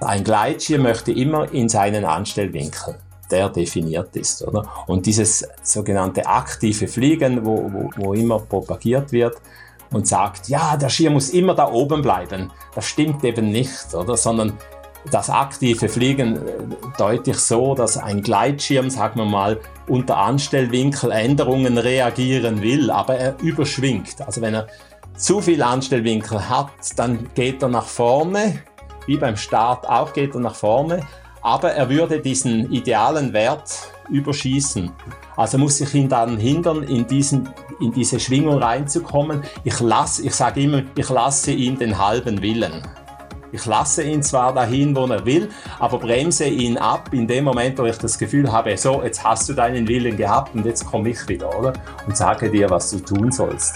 Ein Gleitschirm möchte immer in seinen Anstellwinkel der definiert ist. Oder? Und dieses sogenannte aktive Fliegen, wo, wo, wo immer propagiert wird und sagt, ja, der Schirm muss immer da oben bleiben, das stimmt eben nicht, oder? sondern das aktive Fliegen äh, deutlich so, dass ein Gleitschirm, sagen wir mal, unter Anstellwinkeländerungen reagieren will, aber er überschwingt. Also wenn er zu viel Anstellwinkel hat, dann geht er nach vorne, wie beim Start auch geht er nach vorne, aber er würde diesen idealen Wert überschießen. Also muss ich ihn dann hindern, in, diesen, in diese Schwingung reinzukommen. Ich, lass, ich sage immer, ich lasse ihn den halben Willen. Ich lasse ihn zwar dahin, wo er will, aber bremse ihn ab in dem Moment, wo ich das Gefühl habe, so, jetzt hast du deinen Willen gehabt und jetzt komme ich wieder, oder? Und sage dir, was du tun sollst.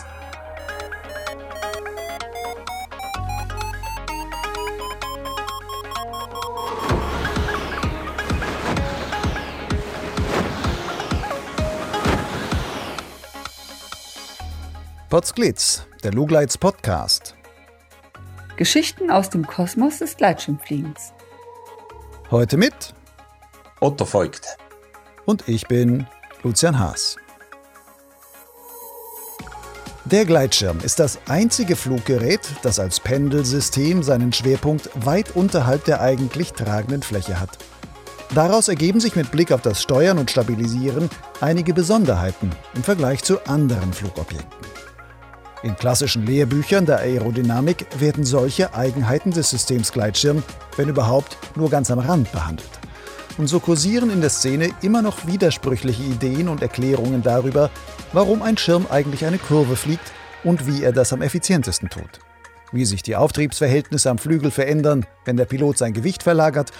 Potsglitz, der Lugleits Podcast. Geschichten aus dem Kosmos des Gleitschirmfliegens. Heute mit Otto Voigt. Und ich bin Lucian Haas. Der Gleitschirm ist das einzige Fluggerät, das als Pendelsystem seinen Schwerpunkt weit unterhalb der eigentlich tragenden Fläche hat. Daraus ergeben sich mit Blick auf das Steuern und Stabilisieren einige Besonderheiten im Vergleich zu anderen Flugobjekten. In klassischen Lehrbüchern der Aerodynamik werden solche Eigenheiten des Systems Gleitschirm, wenn überhaupt, nur ganz am Rand behandelt. Und so kursieren in der Szene immer noch widersprüchliche Ideen und Erklärungen darüber, warum ein Schirm eigentlich eine Kurve fliegt und wie er das am effizientesten tut. Wie sich die Auftriebsverhältnisse am Flügel verändern, wenn der Pilot sein Gewicht verlagert,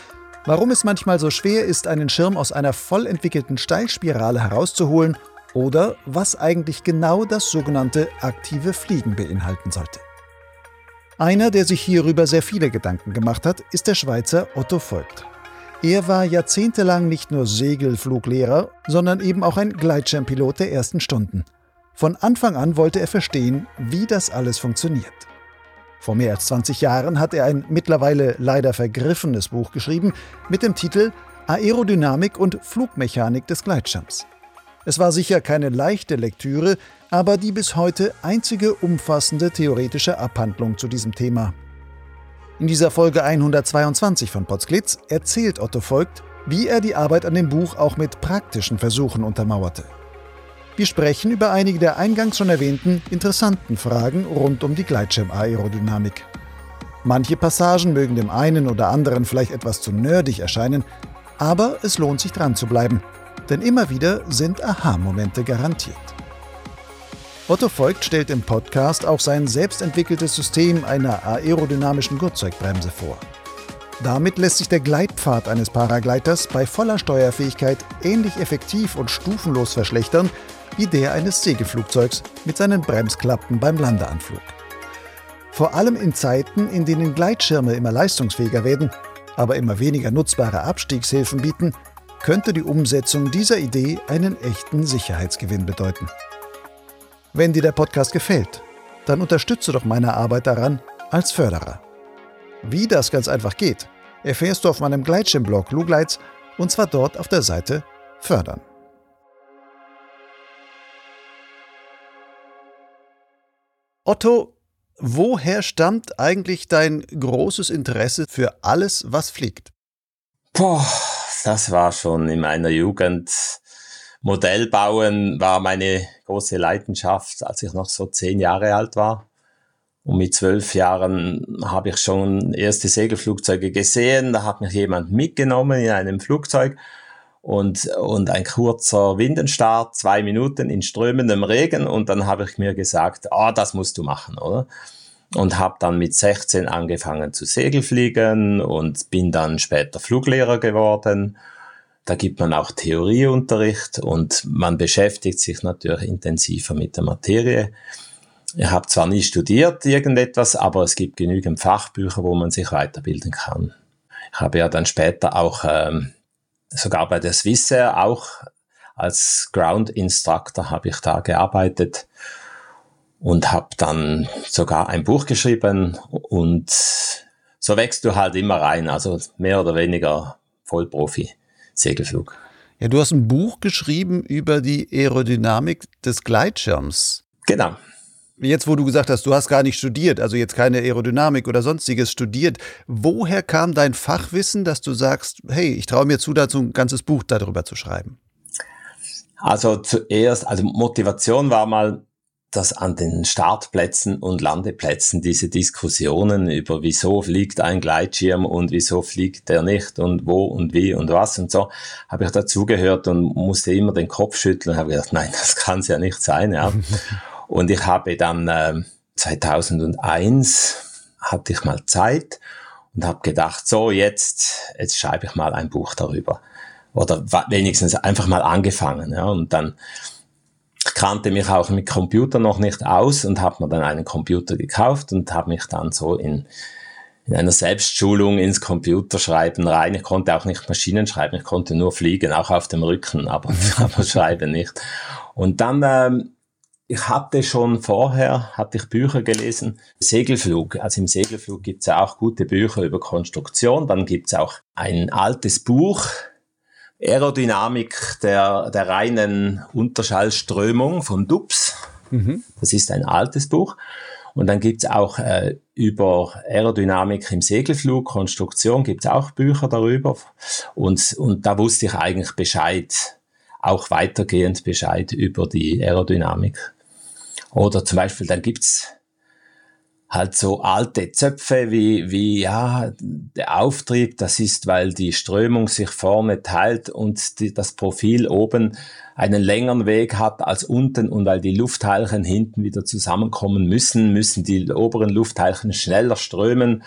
warum es manchmal so schwer ist, einen Schirm aus einer voll entwickelten Steilspirale herauszuholen oder was eigentlich genau das sogenannte aktive Fliegen beinhalten sollte. Einer, der sich hierüber sehr viele Gedanken gemacht hat, ist der Schweizer Otto Voigt. Er war jahrzehntelang nicht nur Segelfluglehrer, sondern eben auch ein Gleitschirmpilot der ersten Stunden. Von Anfang an wollte er verstehen, wie das alles funktioniert. Vor mehr als 20 Jahren hat er ein mittlerweile leider vergriffenes Buch geschrieben mit dem Titel Aerodynamik und Flugmechanik des Gleitschirms. Es war sicher keine leichte Lektüre, aber die bis heute einzige umfassende theoretische Abhandlung zu diesem Thema. In dieser Folge 122 von Potsglitz erzählt Otto Voigt, wie er die Arbeit an dem Buch auch mit praktischen Versuchen untermauerte. Wir sprechen über einige der eingangs schon erwähnten interessanten Fragen rund um die Gleitschirmaerodynamik. Manche Passagen mögen dem einen oder anderen vielleicht etwas zu nerdig erscheinen, aber es lohnt sich dran zu bleiben denn immer wieder sind Aha-Momente garantiert. Otto Voigt stellt im Podcast auch sein selbstentwickeltes System einer aerodynamischen Gurtzeugbremse vor. Damit lässt sich der Gleitpfad eines Paragleiters bei voller Steuerfähigkeit ähnlich effektiv und stufenlos verschlechtern wie der eines Segelflugzeugs mit seinen Bremsklappen beim Landeanflug. Vor allem in Zeiten, in denen Gleitschirme immer leistungsfähiger werden, aber immer weniger nutzbare Abstiegshilfen bieten, könnte die Umsetzung dieser Idee einen echten Sicherheitsgewinn bedeuten. Wenn dir der Podcast gefällt, dann unterstütze doch meine Arbeit daran als Förderer. Wie das ganz einfach geht, erfährst du auf meinem Gleitschirmblog Lugleits und zwar dort auf der Seite Fördern. Otto, woher stammt eigentlich dein großes Interesse für alles, was fliegt? Boah, das war schon in meiner Jugend. Modellbauen war meine große Leidenschaft, als ich noch so zehn Jahre alt war. Und mit zwölf Jahren habe ich schon erste Segelflugzeuge gesehen. Da hat mich jemand mitgenommen in einem Flugzeug und, und ein kurzer Windenstart, zwei Minuten in strömendem Regen. Und dann habe ich mir gesagt, oh, das musst du machen, oder? Und habe dann mit 16 angefangen zu Segelfliegen und bin dann später Fluglehrer geworden. Da gibt man auch Theorieunterricht und man beschäftigt sich natürlich intensiver mit der Materie. Ich habe zwar nie studiert irgendetwas, aber es gibt genügend Fachbücher, wo man sich weiterbilden kann. Ich habe ja dann später auch ähm, sogar bei der Swissair auch als Ground Instructor habe ich da gearbeitet und habe dann sogar ein Buch geschrieben und so wächst du halt immer rein, also mehr oder weniger Vollprofi Segelflug. Ja, du hast ein Buch geschrieben über die Aerodynamik des Gleitschirms. Genau. Jetzt, wo du gesagt hast, du hast gar nicht studiert, also jetzt keine Aerodynamik oder sonstiges studiert, woher kam dein Fachwissen, dass du sagst, hey, ich traue mir zu, dazu ein ganzes Buch darüber zu schreiben? Also zuerst, also Motivation war mal, dass an den Startplätzen und Landeplätzen diese Diskussionen über wieso fliegt ein Gleitschirm und wieso fliegt der nicht und wo und wie und was und so, habe ich dazugehört und musste immer den Kopf schütteln und habe gedacht, nein, das kann es ja nicht sein. Ja. und ich habe dann äh, 2001 hatte ich mal Zeit und habe gedacht, so jetzt, jetzt schreibe ich mal ein Buch darüber oder wenigstens einfach mal angefangen. Ja. Und dann kannte mich auch mit Computer noch nicht aus und habe mir dann einen Computer gekauft und habe mich dann so in, in einer Selbstschulung ins Computerschreiben rein. Ich konnte auch nicht Maschinen schreiben, ich konnte nur fliegen, auch auf dem Rücken, aber, aber schreiben nicht. Und dann, ähm, ich hatte schon vorher, hatte ich Bücher gelesen, Segelflug. Also im Segelflug gibt es ja auch gute Bücher über Konstruktion. Dann gibt es auch ein altes Buch, Aerodynamik der, der reinen Unterschallströmung von Dubs. Mhm. Das ist ein altes Buch. Und dann gibt's auch äh, über Aerodynamik im Segelflug, Konstruktion, gibt's auch Bücher darüber. Und, und da wusste ich eigentlich Bescheid, auch weitergehend Bescheid über die Aerodynamik. Oder zum Beispiel, dann gibt's halt so alte Zöpfe wie, wie, ja, der Auftrieb, das ist, weil die Strömung sich vorne teilt und die, das Profil oben einen längeren Weg hat als unten und weil die Luftteilchen hinten wieder zusammenkommen müssen, müssen die oberen Luftteilchen schneller strömen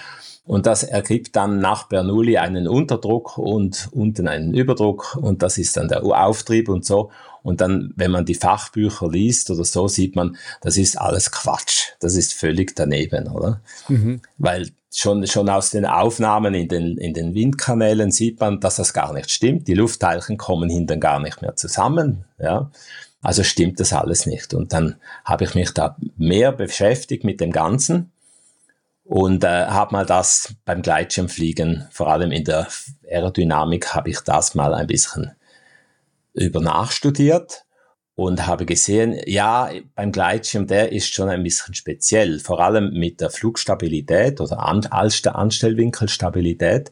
und das ergibt dann nach Bernoulli einen Unterdruck und unten einen Überdruck und das ist dann der Auftrieb und so. Und dann, wenn man die Fachbücher liest oder so, sieht man, das ist alles Quatsch. Das ist völlig daneben, oder? Mhm. Weil schon, schon aus den Aufnahmen in den, in den Windkanälen sieht man, dass das gar nicht stimmt. Die Luftteilchen kommen hinten gar nicht mehr zusammen, ja. Also stimmt das alles nicht. Und dann habe ich mich da mehr beschäftigt mit dem Ganzen und äh, habe mal das beim Gleitschirmfliegen, vor allem in der Aerodynamik, habe ich das mal ein bisschen über nachstudiert und habe gesehen, ja, beim Gleitschirm, der ist schon ein bisschen speziell, vor allem mit der Flugstabilität oder An Anstellwinkelstabilität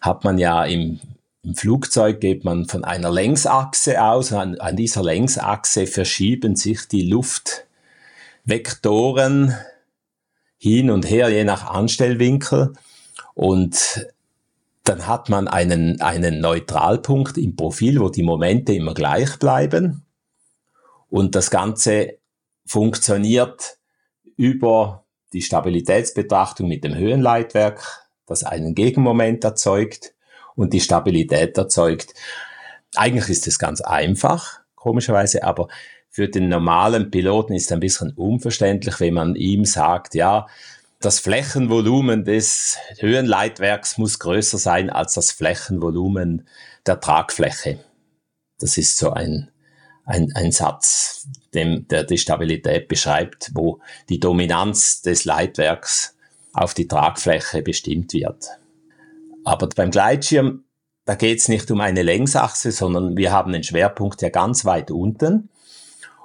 hat man ja im, im Flugzeug geht man von einer Längsachse aus, an, an dieser Längsachse verschieben sich die Luftvektoren hin und her, je nach Anstellwinkel. Und dann hat man einen, einen Neutralpunkt im Profil, wo die Momente immer gleich bleiben. Und das Ganze funktioniert über die Stabilitätsbetrachtung mit dem Höhenleitwerk, das einen Gegenmoment erzeugt und die Stabilität erzeugt. Eigentlich ist es ganz einfach, komischerweise, aber für den normalen Piloten ist es ein bisschen unverständlich, wenn man ihm sagt, ja, das Flächenvolumen des Höhenleitwerks muss größer sein als das Flächenvolumen der Tragfläche. Das ist so ein, ein, ein Satz, dem, der die Stabilität beschreibt, wo die Dominanz des Leitwerks auf die Tragfläche bestimmt wird. Aber beim Gleitschirm, da geht es nicht um eine Längsachse, sondern wir haben den Schwerpunkt ja ganz weit unten.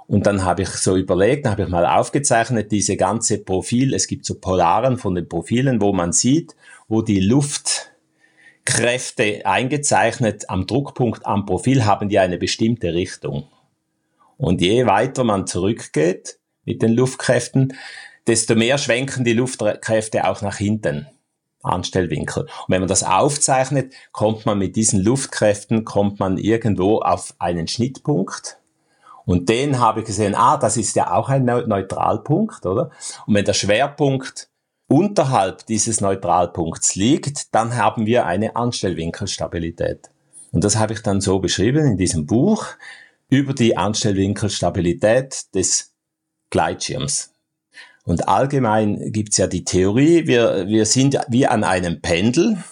Und dann habe ich so überlegt, habe ich mal aufgezeichnet, diese ganze Profil, es gibt so Polaren von den Profilen, wo man sieht, wo die Luftkräfte eingezeichnet am Druckpunkt am Profil haben die eine bestimmte Richtung. Und je weiter man zurückgeht mit den Luftkräften, desto mehr schwenken die Luftkräfte auch nach hinten. Anstellwinkel. Und wenn man das aufzeichnet, kommt man mit diesen Luftkräften, kommt man irgendwo auf einen Schnittpunkt und den habe ich gesehen, ah, das ist ja auch ein Neutralpunkt, oder? Und wenn der Schwerpunkt unterhalb dieses Neutralpunkts liegt, dann haben wir eine Anstellwinkelstabilität. Und das habe ich dann so beschrieben in diesem Buch über die Anstellwinkelstabilität des Gleitschirms. Und allgemein gibt's ja die Theorie, wir, wir sind wie an einem Pendel,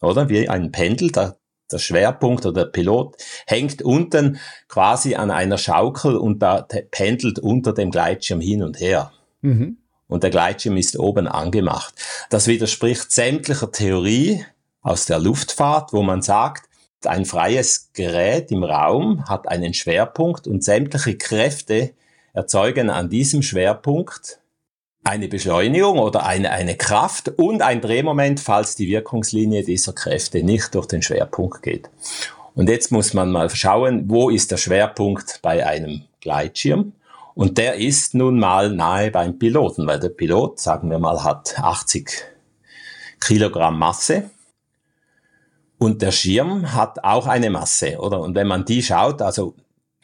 oder? Wie ein Pendel, da der Schwerpunkt oder der Pilot hängt unten quasi an einer Schaukel und da pendelt unter dem Gleitschirm hin und her. Mhm. Und der Gleitschirm ist oben angemacht. Das widerspricht sämtlicher Theorie aus der Luftfahrt, wo man sagt, ein freies Gerät im Raum hat einen Schwerpunkt und sämtliche Kräfte erzeugen an diesem Schwerpunkt eine Beschleunigung oder eine, eine Kraft und ein Drehmoment, falls die Wirkungslinie dieser Kräfte nicht durch den Schwerpunkt geht. Und jetzt muss man mal schauen, wo ist der Schwerpunkt bei einem Gleitschirm? Und der ist nun mal nahe beim Piloten, weil der Pilot, sagen wir mal, hat 80 Kilogramm Masse. Und der Schirm hat auch eine Masse, oder? Und wenn man die schaut, also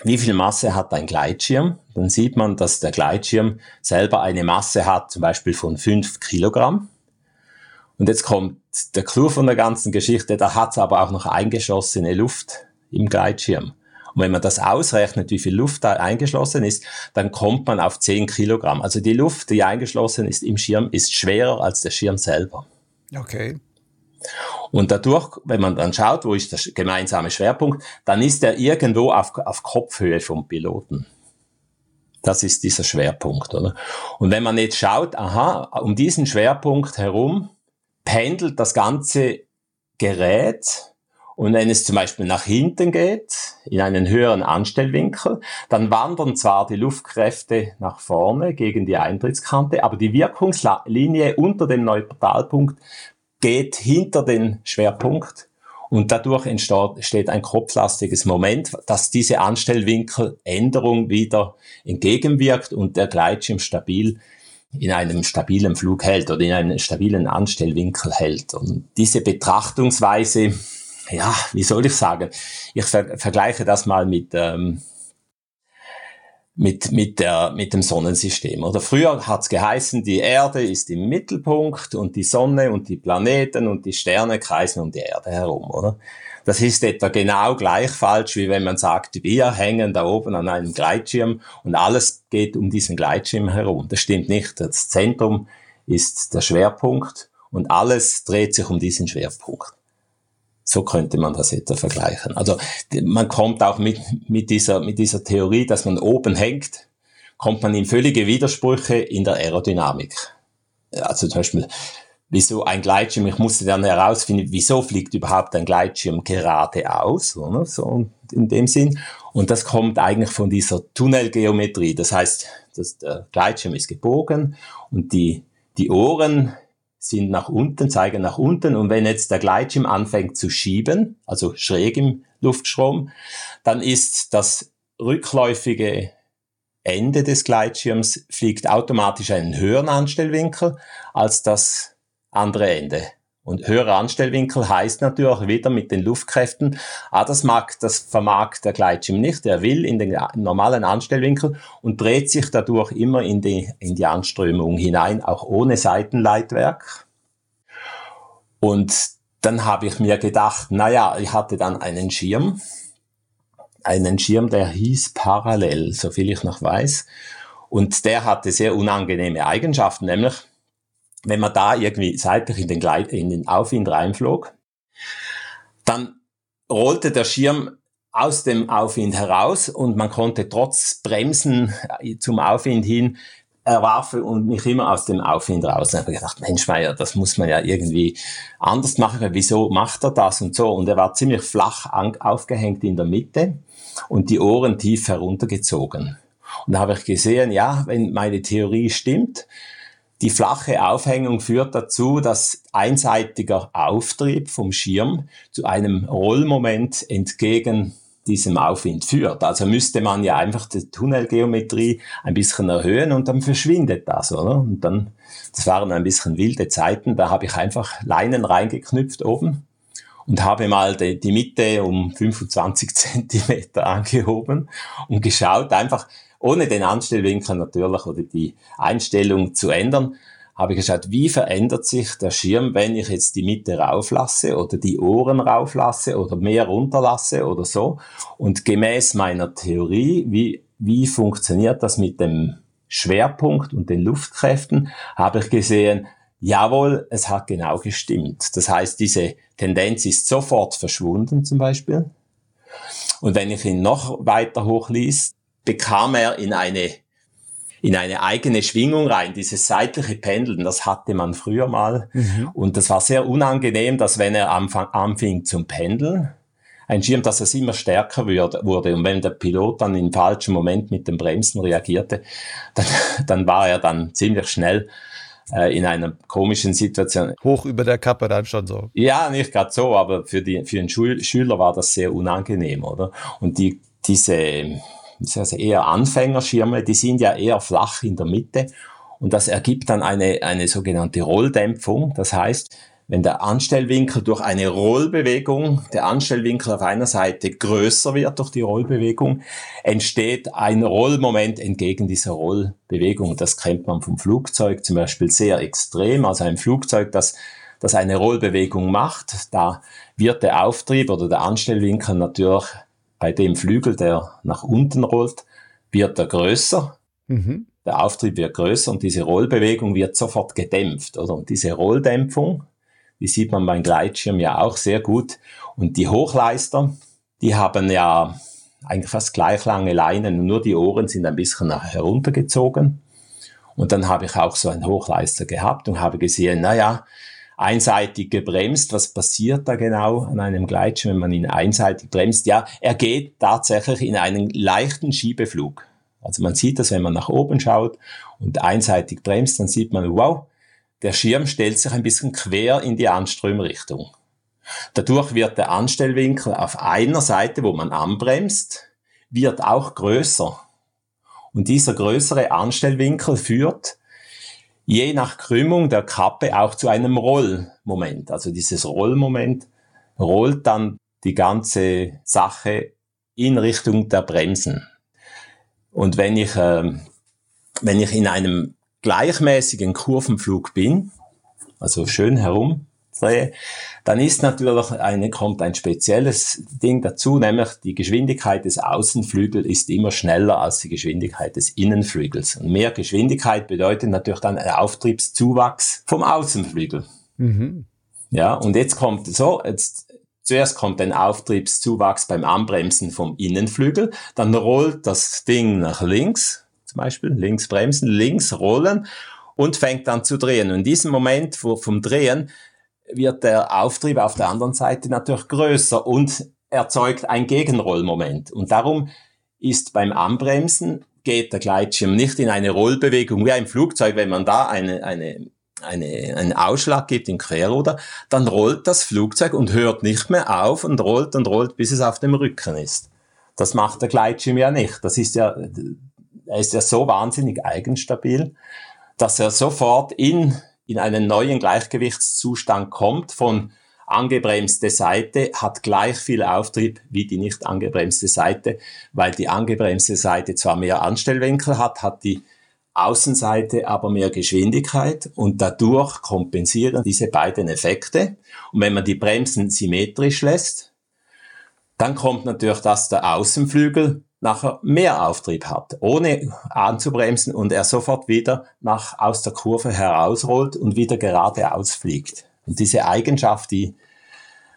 wie viel Masse hat ein Gleitschirm, dann sieht man, dass der Gleitschirm selber eine Masse hat, zum Beispiel von 5 Kilogramm. Und jetzt kommt der Clou von der ganzen Geschichte, da hat es aber auch noch eingeschossene Luft im Gleitschirm. Und wenn man das ausrechnet, wie viel Luft da eingeschlossen ist, dann kommt man auf 10 Kilogramm. Also die Luft, die eingeschlossen ist im Schirm, ist schwerer als der Schirm selber. Okay. Und dadurch, wenn man dann schaut, wo ist der gemeinsame Schwerpunkt, dann ist er irgendwo auf, auf Kopfhöhe vom Piloten. Das ist dieser Schwerpunkt, oder? Und wenn man jetzt schaut, aha, um diesen Schwerpunkt herum pendelt das ganze Gerät und wenn es zum Beispiel nach hinten geht, in einen höheren Anstellwinkel, dann wandern zwar die Luftkräfte nach vorne gegen die Eintrittskante, aber die Wirkungslinie unter dem Neutralpunkt geht hinter den Schwerpunkt und dadurch entsteht ein kopflastiges Moment, das diese Anstellwinkeländerung wieder entgegenwirkt und der Gleitschirm stabil in einem stabilen Flug hält oder in einem stabilen Anstellwinkel hält. Und diese Betrachtungsweise, ja, wie soll ich sagen, ich ver vergleiche das mal mit ähm, mit, mit, der, mit dem Sonnensystem. Oder früher hat's geheißen, die Erde ist im Mittelpunkt und die Sonne und die Planeten und die Sterne kreisen um die Erde herum, oder? Das ist etwa genau gleich falsch, wie wenn man sagt, wir hängen da oben an einem Gleitschirm und alles geht um diesen Gleitschirm herum. Das stimmt nicht. Das Zentrum ist der Schwerpunkt und alles dreht sich um diesen Schwerpunkt. So könnte man das etwa vergleichen. Also man kommt auch mit, mit, dieser, mit dieser Theorie, dass man oben hängt, kommt man in völlige Widersprüche in der Aerodynamik. Also zum Beispiel, wieso ein Gleitschirm, ich musste dann herausfinden, wieso fliegt überhaupt ein Gleitschirm geradeaus, oder? so in dem Sinn. Und das kommt eigentlich von dieser Tunnelgeometrie. Das heißt, dass der Gleitschirm ist gebogen und die, die Ohren sind nach unten, zeigen nach unten. Und wenn jetzt der Gleitschirm anfängt zu schieben, also schräg im Luftstrom, dann ist das rückläufige Ende des Gleitschirms fliegt automatisch einen höheren Anstellwinkel als das andere Ende. Und höherer Anstellwinkel heißt natürlich wieder mit den Luftkräften, ah, das mag, das vermag der Gleitschirm nicht. Er will in den normalen Anstellwinkel und dreht sich dadurch immer in die, in die Anströmung hinein, auch ohne Seitenleitwerk. Und dann habe ich mir gedacht, naja, ich hatte dann einen Schirm, einen Schirm, der hieß Parallel, soviel ich noch weiß. Und der hatte sehr unangenehme Eigenschaften, nämlich wenn man da irgendwie seitlich in den, Gleit in den Aufwind reinflog, dann rollte der Schirm aus dem Aufwind heraus und man konnte trotz Bremsen zum Aufwind hin er warf und mich immer aus dem Aufwind raus. Und ich habe gedacht, Mensch, Meier, das muss man ja irgendwie anders machen. Wieso macht er das und so? Und er war ziemlich flach aufgehängt in der Mitte und die Ohren tief heruntergezogen. Und da habe ich gesehen, ja, wenn meine Theorie stimmt, die flache Aufhängung führt dazu, dass einseitiger Auftrieb vom Schirm zu einem Rollmoment entgegen diesem Aufwind führt. Also müsste man ja einfach die Tunnelgeometrie ein bisschen erhöhen und dann verschwindet das, oder? Und dann, das waren ein bisschen wilde Zeiten, da habe ich einfach Leinen reingeknüpft oben und habe mal die, die Mitte um 25 Zentimeter angehoben und geschaut, einfach, ohne den Anstellwinkel natürlich oder die Einstellung zu ändern, habe ich geschaut, wie verändert sich der Schirm, wenn ich jetzt die Mitte rauflasse oder die Ohren rauflasse oder mehr runterlasse oder so. Und gemäß meiner Theorie, wie, wie funktioniert das mit dem Schwerpunkt und den Luftkräften, habe ich gesehen, jawohl, es hat genau gestimmt. Das heißt, diese Tendenz ist sofort verschwunden zum Beispiel. Und wenn ich ihn noch weiter hochließ, bekam er in eine in eine eigene Schwingung rein. Dieses seitliche Pendeln, das hatte man früher mal. Mhm. Und das war sehr unangenehm, dass wenn er anfing zum Pendeln, ein Schirm, dass es immer stärker wurde. Und wenn der Pilot dann im falschen Moment mit dem Bremsen reagierte, dann, dann war er dann ziemlich schnell äh, in einer komischen Situation. Hoch über der Kappe dann schon so. Ja, nicht gerade so, aber für, die, für den Schul Schüler war das sehr unangenehm, oder? Und die, diese also eher Anfängerschirme, die sind ja eher flach in der Mitte und das ergibt dann eine, eine sogenannte Rolldämpfung. Das heißt, wenn der Anstellwinkel durch eine Rollbewegung, der Anstellwinkel auf einer Seite größer wird durch die Rollbewegung, entsteht ein Rollmoment entgegen dieser Rollbewegung. Das kennt man vom Flugzeug zum Beispiel sehr extrem. Also ein Flugzeug, das, das eine Rollbewegung macht, da wird der Auftrieb oder der Anstellwinkel natürlich bei dem Flügel, der nach unten rollt, wird er größer. Mhm. Der Auftrieb wird größer und diese Rollbewegung wird sofort gedämpft. Oder? Und diese Rolldämpfung, die sieht man beim Gleitschirm ja auch sehr gut. Und die Hochleister, die haben ja eigentlich fast gleich lange Leinen, nur die Ohren sind ein bisschen heruntergezogen. Und dann habe ich auch so einen Hochleister gehabt und habe gesehen, naja, einseitig gebremst. Was passiert da genau an einem Gleitschirm, wenn man ihn einseitig bremst? Ja, er geht tatsächlich in einen leichten Schiebeflug. Also man sieht das, wenn man nach oben schaut und einseitig bremst, dann sieht man, wow, der Schirm stellt sich ein bisschen quer in die Anströmrichtung. Dadurch wird der Anstellwinkel auf einer Seite, wo man anbremst, wird auch größer. Und dieser größere Anstellwinkel führt je nach Krümmung der Kappe auch zu einem Rollmoment. Also dieses Rollmoment rollt dann die ganze Sache in Richtung der Bremsen. Und wenn ich, äh, wenn ich in einem gleichmäßigen Kurvenflug bin, also schön herumdrehe, dann ist natürlich eine, kommt ein spezielles Ding dazu, nämlich die Geschwindigkeit des Außenflügels ist immer schneller als die Geschwindigkeit des Innenflügels. Und mehr Geschwindigkeit bedeutet natürlich dann ein Auftriebszuwachs vom Außenflügel. Mhm. Ja, und jetzt kommt so, jetzt Zuerst kommt ein Auftriebszuwachs beim Anbremsen vom Innenflügel, dann rollt das Ding nach links, zum Beispiel, links bremsen, links rollen und fängt dann zu drehen. Und in diesem Moment vom Drehen wird der Auftrieb auf der anderen Seite natürlich größer und erzeugt ein Gegenrollmoment. Und darum ist beim Anbremsen geht der Gleitschirm nicht in eine Rollbewegung wie ein Flugzeug, wenn man da eine, eine, eine, einen Ausschlag gibt in Querruder, dann rollt das Flugzeug und hört nicht mehr auf und rollt und rollt, bis es auf dem Rücken ist. Das macht der Gleitschirm ja nicht. Das ist ja er ist ja so wahnsinnig eigenstabil, dass er sofort in, in einen neuen Gleichgewichtszustand kommt von angebremste Seite hat gleich viel Auftrieb wie die nicht angebremste Seite, weil die angebremste Seite zwar mehr Anstellwinkel hat, hat die Außenseite aber mehr Geschwindigkeit und dadurch kompensieren diese beiden Effekte. Und wenn man die Bremsen symmetrisch lässt, dann kommt natürlich, dass der Außenflügel nachher mehr Auftrieb hat, ohne anzubremsen und er sofort wieder nach, aus der Kurve herausrollt und wieder geradeaus fliegt. Und diese Eigenschaft, die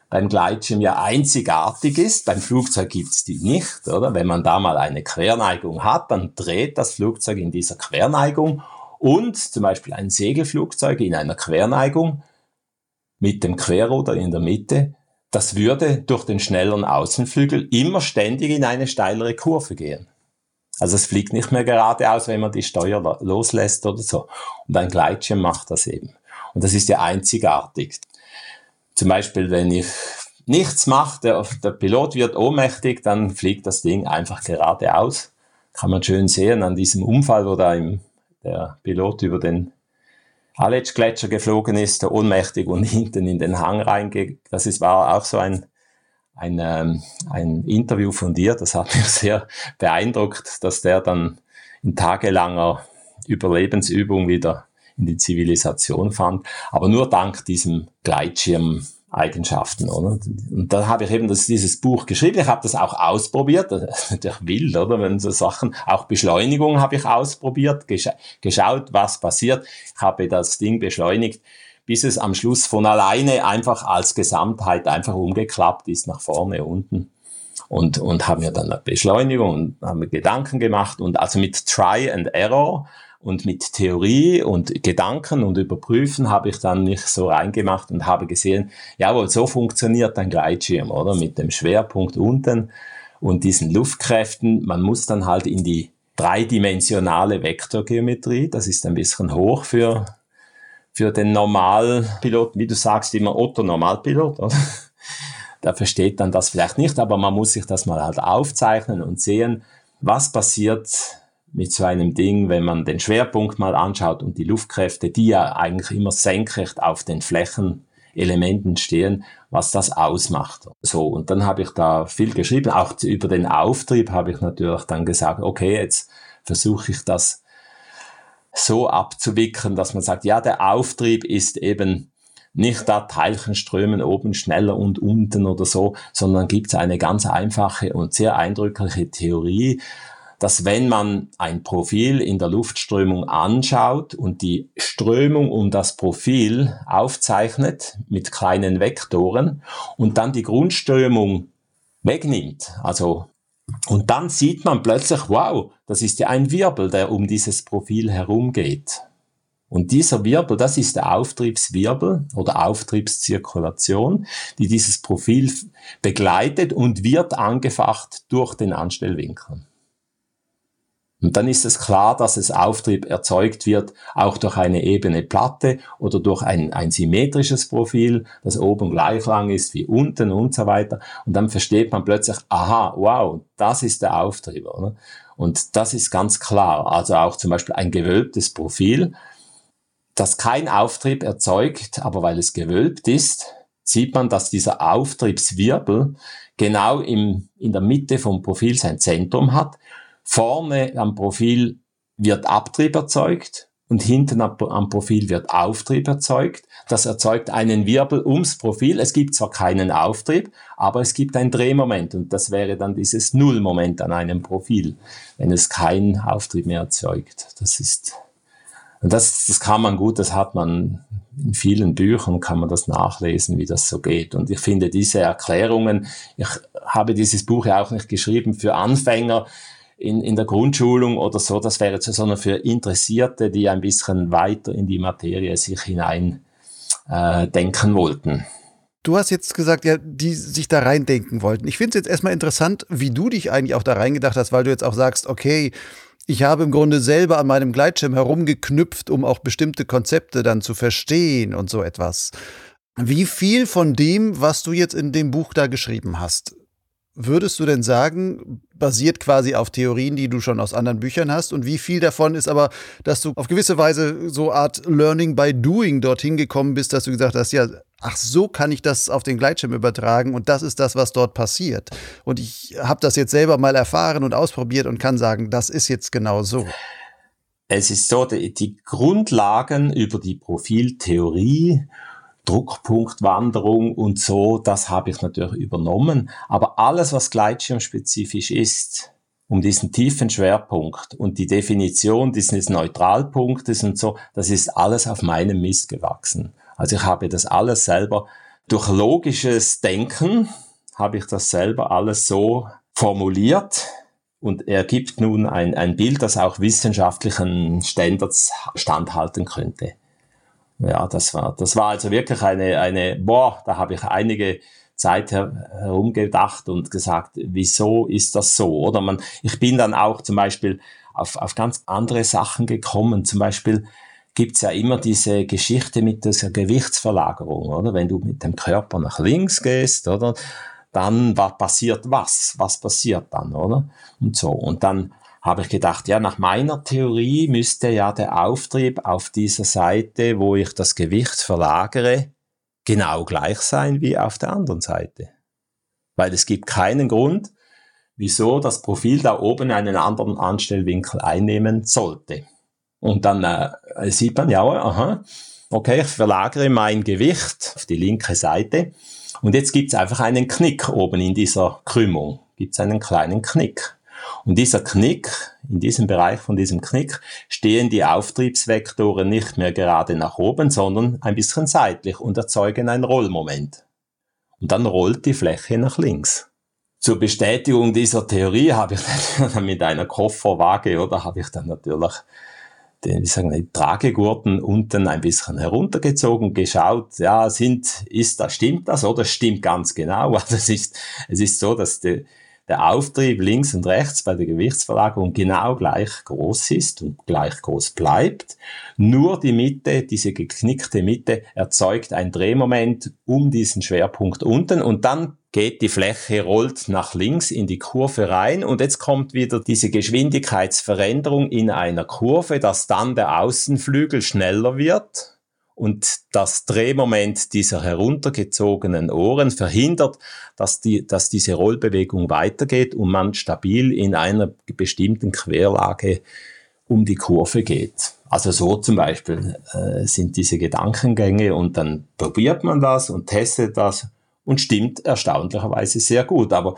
beim Gleitschirm ja einzigartig ist, beim Flugzeug gibt's die nicht, oder? Wenn man da mal eine Querneigung hat, dann dreht das Flugzeug in dieser Querneigung und zum Beispiel ein Segelflugzeug in einer Querneigung mit dem Querruder in der Mitte das würde durch den schnelleren Außenflügel immer ständig in eine steilere Kurve gehen. Also es fliegt nicht mehr geradeaus, wenn man die Steuer loslässt oder so. Und ein Gleitschirm macht das eben. Und das ist ja einzigartig. Zum Beispiel, wenn ich nichts mache, der, der Pilot wird ohnmächtig, dann fliegt das Ding einfach geradeaus. Kann man schön sehen an diesem Unfall, wo da im, der Pilot über den Aletsch-Gletscher geflogen ist, ohnmächtig und hinten in den Hang reingeht. Das ist, war auch so ein, ein, ähm, ein Interview von dir, das hat mich sehr beeindruckt, dass der dann in tagelanger Überlebensübung wieder in die Zivilisation fand, aber nur dank diesem Gleitschirm Eigenschaften, oder? Und da habe ich eben das, dieses Buch geschrieben. Ich habe das auch ausprobiert. Das ist natürlich wild, oder? Wenn so Sachen, auch Beschleunigung habe ich ausprobiert, gescha geschaut, was passiert. Ich habe das Ding beschleunigt, bis es am Schluss von alleine einfach als Gesamtheit einfach umgeklappt ist nach vorne, unten. und, und habe mir dann eine Beschleunigung und habe mir Gedanken gemacht und also mit Try and Error und mit Theorie und Gedanken und Überprüfen habe ich dann mich so reingemacht und habe gesehen, jawohl, so funktioniert ein Gleitschirm, oder? Mit dem Schwerpunkt unten und diesen Luftkräften. Man muss dann halt in die dreidimensionale Vektorgeometrie, das ist ein bisschen hoch für, für den Normalpilot, wie du sagst, immer Otto Normalpilot, oder? Der versteht dann das vielleicht nicht, aber man muss sich das mal halt aufzeichnen und sehen, was passiert mit so einem Ding, wenn man den Schwerpunkt mal anschaut und die Luftkräfte, die ja eigentlich immer senkrecht auf den Flächenelementen stehen, was das ausmacht. So, und dann habe ich da viel geschrieben. Auch über den Auftrieb habe ich natürlich dann gesagt, okay, jetzt versuche ich das so abzuwickeln, dass man sagt, ja, der Auftrieb ist eben nicht da Teilchen strömen oben schneller und unten oder so, sondern gibt es eine ganz einfache und sehr eindrückliche Theorie, dass wenn man ein Profil in der Luftströmung anschaut und die Strömung um das Profil aufzeichnet mit kleinen Vektoren und dann die Grundströmung wegnimmt, also und dann sieht man plötzlich, wow, das ist ja ein Wirbel, der um dieses Profil herumgeht. Und dieser Wirbel, das ist der Auftriebswirbel oder Auftriebszirkulation, die dieses Profil begleitet und wird angefacht durch den Anstellwinkel. Und dann ist es klar, dass es Auftrieb erzeugt wird, auch durch eine ebene Platte oder durch ein, ein symmetrisches Profil, das oben gleich lang ist wie unten und so weiter. Und dann versteht man plötzlich, aha, wow, das ist der Auftrieb. Oder? Und das ist ganz klar. Also auch zum Beispiel ein gewölbtes Profil, das kein Auftrieb erzeugt, aber weil es gewölbt ist, sieht man, dass dieser Auftriebswirbel genau im, in der Mitte vom Profil sein Zentrum hat Vorne am Profil wird Abtrieb erzeugt und hinten am Profil wird Auftrieb erzeugt. Das erzeugt einen Wirbel ums Profil. Es gibt zwar keinen Auftrieb, aber es gibt ein Drehmoment und das wäre dann dieses Nullmoment an einem Profil, wenn es keinen Auftrieb mehr erzeugt. Das ist, das, das kann man gut, das hat man in vielen Büchern kann man das nachlesen, wie das so geht. Und ich finde diese Erklärungen, ich habe dieses Buch ja auch nicht geschrieben für Anfänger, in, in der Grundschulung oder so, das wäre zu sondern für Interessierte, die ein bisschen weiter in die Materie sich hinein äh, denken wollten. Du hast jetzt gesagt, ja, die sich da reindenken wollten. Ich finde es jetzt erstmal interessant, wie du dich eigentlich auch da reingedacht hast, weil du jetzt auch sagst, okay, ich habe im Grunde selber an meinem Gleitschirm herumgeknüpft, um auch bestimmte Konzepte dann zu verstehen und so etwas. Wie viel von dem, was du jetzt in dem Buch da geschrieben hast, würdest du denn sagen, basiert quasi auf Theorien, die du schon aus anderen Büchern hast? Und wie viel davon ist aber, dass du auf gewisse Weise so Art Learning by Doing dorthin gekommen bist, dass du gesagt hast, ja, ach, so kann ich das auf den Gleitschirm übertragen und das ist das, was dort passiert. Und ich habe das jetzt selber mal erfahren und ausprobiert und kann sagen, das ist jetzt genau so. Es ist so, die, Grundlagen über die Profiltheorie Druckpunktwanderung und so, das habe ich natürlich übernommen. Aber alles, was gleitschirmspezifisch ist, um diesen tiefen Schwerpunkt und die Definition dieses Neutralpunktes und so, das ist alles auf meinem Mist gewachsen. Also ich habe das alles selber durch logisches Denken habe ich das selber alles so formuliert und ergibt nun ein, ein Bild, das auch wissenschaftlichen Standards standhalten könnte ja, das war, das war also wirklich eine, eine, boah, da habe ich einige Zeit her, herumgedacht und gesagt, wieso ist das so? Oder man, ich bin dann auch zum Beispiel auf, auf ganz andere Sachen gekommen. Zum Beispiel gibt's ja immer diese Geschichte mit dieser Gewichtsverlagerung, oder? Wenn du mit dem Körper nach links gehst, oder? Dann was passiert was? Was passiert dann, oder? Und so. Und dann habe ich gedacht, ja, nach meiner Theorie müsste ja der Auftrieb auf dieser Seite, wo ich das Gewicht verlagere, genau gleich sein wie auf der anderen Seite. Weil es gibt keinen Grund, wieso das Profil da oben einen anderen Anstellwinkel einnehmen sollte. Und dann äh, sieht man, ja, aha, okay, ich verlagere mein Gewicht auf die linke Seite. Und jetzt gibt es einfach einen Knick oben in dieser Krümmung. Gibt es einen kleinen Knick. Und dieser Knick, in diesem Bereich von diesem Knick, stehen die Auftriebsvektoren nicht mehr gerade nach oben, sondern ein bisschen seitlich und erzeugen ein Rollmoment. Und dann rollt die Fläche nach links. zur Bestätigung dieser Theorie habe ich dann mit einer Kofferwaage oder habe ich dann natürlich den, wie sagen, die Tragegurten unten ein bisschen heruntergezogen, geschaut, ja, sind, ist das, stimmt das oder stimmt ganz genau. Also es ist, es ist so, dass die, der Auftrieb links und rechts bei der Gewichtsverlagerung genau gleich groß ist und gleich groß bleibt. Nur die Mitte, diese geknickte Mitte, erzeugt ein Drehmoment um diesen Schwerpunkt unten und dann geht die Fläche, rollt nach links in die Kurve rein und jetzt kommt wieder diese Geschwindigkeitsveränderung in einer Kurve, dass dann der Außenflügel schneller wird und das Drehmoment dieser heruntergezogenen Ohren verhindert, dass, die, dass diese Rollbewegung weitergeht und man stabil in einer bestimmten Querlage um die Kurve geht. Also so zum Beispiel äh, sind diese Gedankengänge und dann probiert man das und testet das und stimmt erstaunlicherweise sehr gut. Aber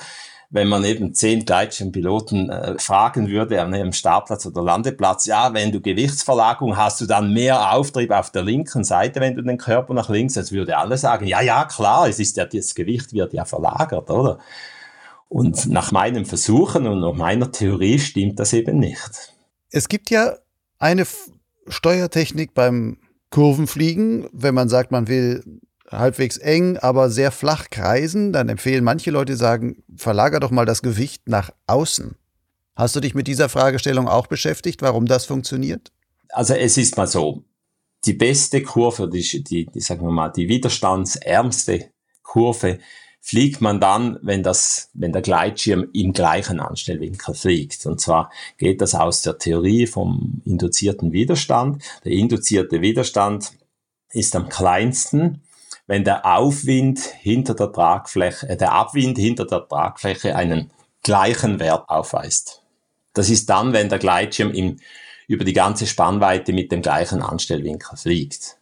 wenn man eben zehn Gleitschirmpiloten äh, fragen würde an einem Startplatz oder Landeplatz, ja, wenn du Gewichtsverlagerung hast, du dann mehr Auftrieb auf der linken Seite, wenn du den Körper nach links, als würde alle sagen, ja, ja, klar, es ist ja, das Gewicht wird ja verlagert, oder? Und nach meinen Versuchen und nach meiner Theorie stimmt das eben nicht. Es gibt ja eine Steuertechnik beim Kurvenfliegen, wenn man sagt, man will halbwegs eng, aber sehr flach kreisen, dann empfehlen manche Leute sagen, verlager doch mal das Gewicht nach außen. Hast du dich mit dieser Fragestellung auch beschäftigt, warum das funktioniert? Also es ist mal so, die beste Kurve, die, die, die sagen wir mal, die widerstandsärmste Kurve fliegt man dann, wenn das, wenn der Gleitschirm im gleichen Anstellwinkel fliegt. Und zwar geht das aus der Theorie vom induzierten Widerstand. Der induzierte Widerstand ist am kleinsten wenn der Aufwind hinter der Tragfläche, äh, der Abwind hinter der Tragfläche einen gleichen Wert aufweist. Das ist dann, wenn der Gleitschirm im, über die ganze Spannweite mit dem gleichen Anstellwinkel fliegt.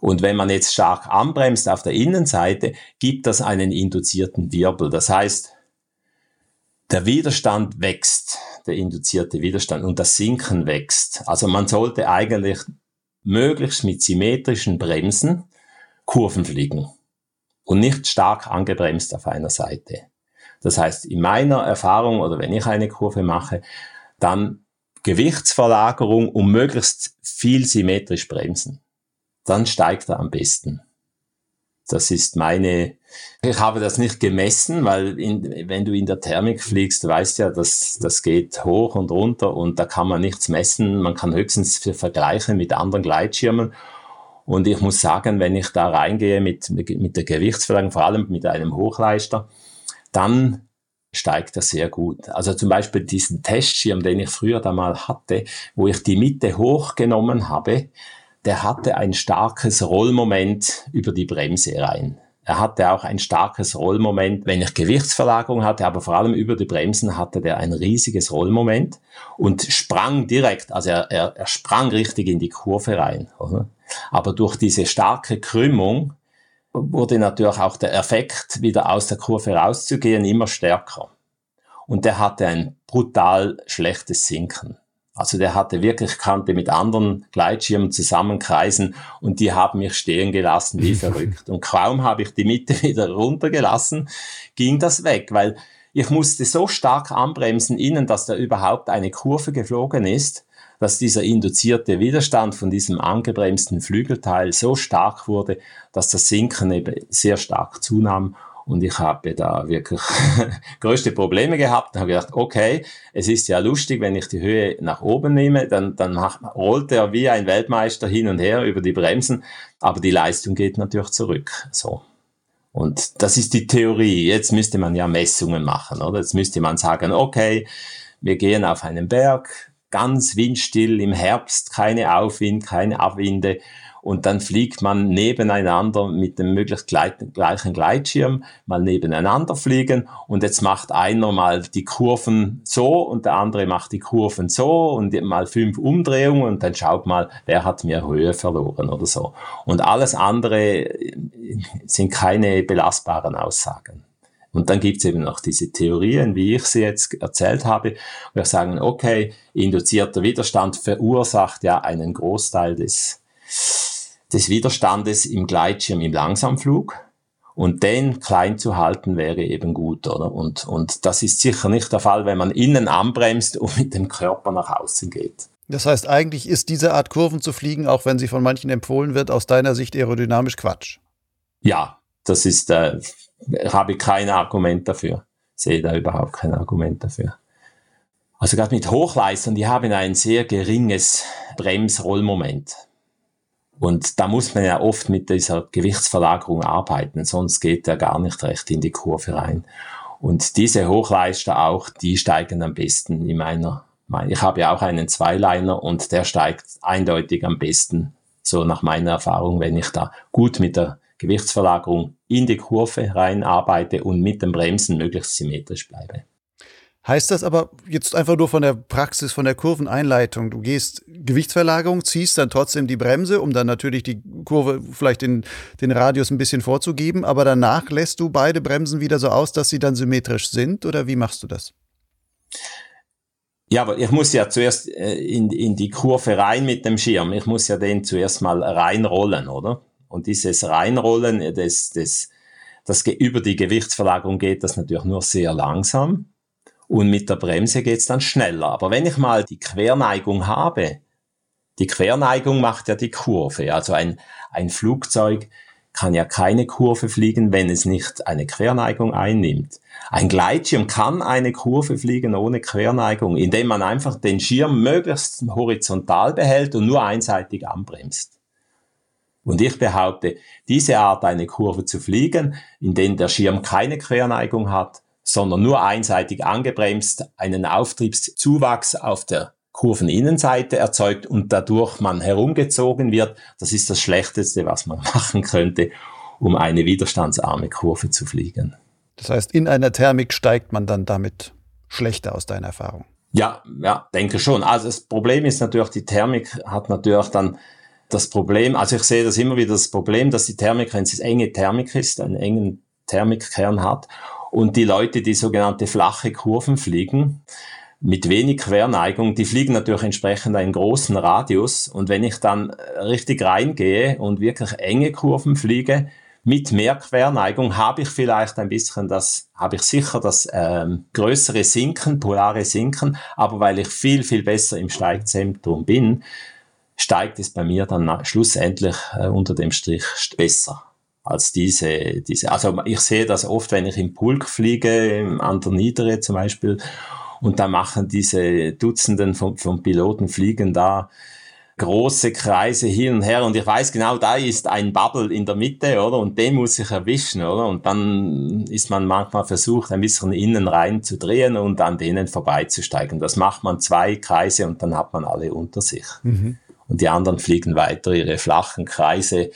Und wenn man jetzt stark anbremst auf der Innenseite, gibt das einen induzierten Wirbel. Das heißt, der Widerstand wächst, der induzierte Widerstand, und das Sinken wächst. Also man sollte eigentlich möglichst mit symmetrischen Bremsen Kurven fliegen und nicht stark angebremst auf einer Seite. Das heißt, in meiner Erfahrung oder wenn ich eine Kurve mache, dann Gewichtsverlagerung und möglichst viel symmetrisch bremsen. Dann steigt er am besten. Das ist meine, ich habe das nicht gemessen, weil in, wenn du in der Thermik fliegst, du weißt ja, dass das geht hoch und runter und da kann man nichts messen. Man kann höchstens vergleichen mit anderen Gleitschirmen und ich muss sagen, wenn ich da reingehe mit, mit der Gewichtsverlagerung, vor allem mit einem Hochleister, dann steigt das sehr gut. Also zum Beispiel diesen Testschirm, den ich früher da mal hatte, wo ich die Mitte hochgenommen habe, der hatte ein starkes Rollmoment über die Bremse rein. Er hatte auch ein starkes Rollmoment, wenn ich Gewichtsverlagerung hatte, aber vor allem über die Bremsen hatte der ein riesiges Rollmoment und sprang direkt, also er, er, er sprang richtig in die Kurve rein. Oder? Aber durch diese starke Krümmung wurde natürlich auch der Effekt, wieder aus der Kurve rauszugehen, immer stärker. Und der hatte ein brutal schlechtes Sinken. Also der hatte wirklich, kannte mit anderen Gleitschirmen zusammenkreisen und die haben mich stehen gelassen wie verrückt. Und kaum habe ich die Mitte wieder runtergelassen, ging das weg, weil ich musste so stark anbremsen innen, dass da überhaupt eine Kurve geflogen ist, dass dieser induzierte Widerstand von diesem angebremsten Flügelteil so stark wurde, dass das Sinken eben sehr stark zunahm und ich habe da wirklich größte Probleme gehabt und habe gedacht, okay, es ist ja lustig, wenn ich die Höhe nach oben nehme, dann, dann macht, rollt er wie ein Weltmeister hin und her über die Bremsen, aber die Leistung geht natürlich zurück. So. Und das ist die Theorie. Jetzt müsste man ja Messungen machen, oder? Jetzt müsste man sagen, okay, wir gehen auf einen Berg, ganz windstill im Herbst, keine Aufwind, keine Abwinde und dann fliegt man nebeneinander mit dem möglichst gleichen Gleitschirm mal nebeneinander fliegen und jetzt macht einer mal die Kurven so und der andere macht die Kurven so und mal fünf Umdrehungen und dann schaut mal, wer hat mehr Höhe verloren oder so. Und alles andere sind keine belastbaren Aussagen. Und dann gibt's eben noch diese Theorien, wie ich sie jetzt erzählt habe, wo wir sagen, okay, induzierter Widerstand verursacht ja einen Großteil des des Widerstandes im Gleitschirm im Langsamflug. Und den klein zu halten wäre eben gut, oder? Und, und das ist sicher nicht der Fall, wenn man innen anbremst und mit dem Körper nach außen geht. Das heißt, eigentlich ist diese Art Kurven zu fliegen, auch wenn sie von manchen empfohlen wird, aus deiner Sicht aerodynamisch Quatsch. Ja, das ist, äh, habe ich kein Argument dafür. Sehe da überhaupt kein Argument dafür. Also gerade mit Hochleistern, die haben ein sehr geringes Bremsrollmoment. Und da muss man ja oft mit dieser Gewichtsverlagerung arbeiten, sonst geht er gar nicht recht in die Kurve rein. Und diese Hochleister auch, die steigen am besten in meiner, ich habe ja auch einen Zweiliner und der steigt eindeutig am besten, so nach meiner Erfahrung, wenn ich da gut mit der Gewichtsverlagerung in die Kurve rein arbeite und mit dem Bremsen möglichst symmetrisch bleibe. Heißt das aber jetzt einfach nur von der Praxis, von der Kurveneinleitung, du gehst Gewichtsverlagerung, ziehst dann trotzdem die Bremse, um dann natürlich die Kurve vielleicht den, den Radius ein bisschen vorzugeben, aber danach lässt du beide Bremsen wieder so aus, dass sie dann symmetrisch sind oder wie machst du das? Ja, aber ich muss ja zuerst äh, in, in die Kurve rein mit dem Schirm. Ich muss ja den zuerst mal reinrollen, oder? Und dieses Reinrollen, das, das, das über die Gewichtsverlagerung geht das natürlich nur sehr langsam. Und mit der Bremse geht's dann schneller. Aber wenn ich mal die Querneigung habe, die Querneigung macht ja die Kurve. Also ein, ein Flugzeug kann ja keine Kurve fliegen, wenn es nicht eine Querneigung einnimmt. Ein Gleitschirm kann eine Kurve fliegen ohne Querneigung, indem man einfach den Schirm möglichst horizontal behält und nur einseitig anbremst. Und ich behaupte, diese Art eine Kurve zu fliegen, in der der Schirm keine Querneigung hat, sondern nur einseitig angebremst einen Auftriebszuwachs auf der Kurveninnenseite erzeugt und dadurch man herumgezogen wird. Das ist das Schlechteste, was man machen könnte, um eine widerstandsarme Kurve zu fliegen. Das heißt, in einer Thermik steigt man dann damit schlechter aus deiner Erfahrung. Ja, ja, denke schon. Also das Problem ist natürlich, die Thermik hat natürlich dann das Problem, also ich sehe das immer wieder das Problem, dass die Thermik, wenn sie enge Thermik ist, einen engen Thermikkern hat und die Leute, die sogenannte flache Kurven fliegen, mit wenig Querneigung, die fliegen natürlich entsprechend einen großen Radius. Und wenn ich dann richtig reingehe und wirklich enge Kurven fliege, mit mehr Querneigung habe ich vielleicht ein bisschen das, habe ich sicher das ähm, größere Sinken, polare Sinken, aber weil ich viel, viel besser im Steigzentrum bin, steigt es bei mir dann schlussendlich äh, unter dem Strich besser als diese, diese, also ich sehe das oft, wenn ich im Pulk fliege, an der Niedere zum Beispiel, und da machen diese Dutzenden von, von Piloten fliegen da große Kreise hin und her und ich weiß genau, da ist ein Bubble in der Mitte, oder? Und den muss ich erwischen, oder? Und dann ist man manchmal versucht, ein bisschen innen rein zu drehen und an denen vorbeizusteigen. Das macht man zwei Kreise und dann hat man alle unter sich. Mhm. Und die anderen fliegen weiter ihre flachen Kreise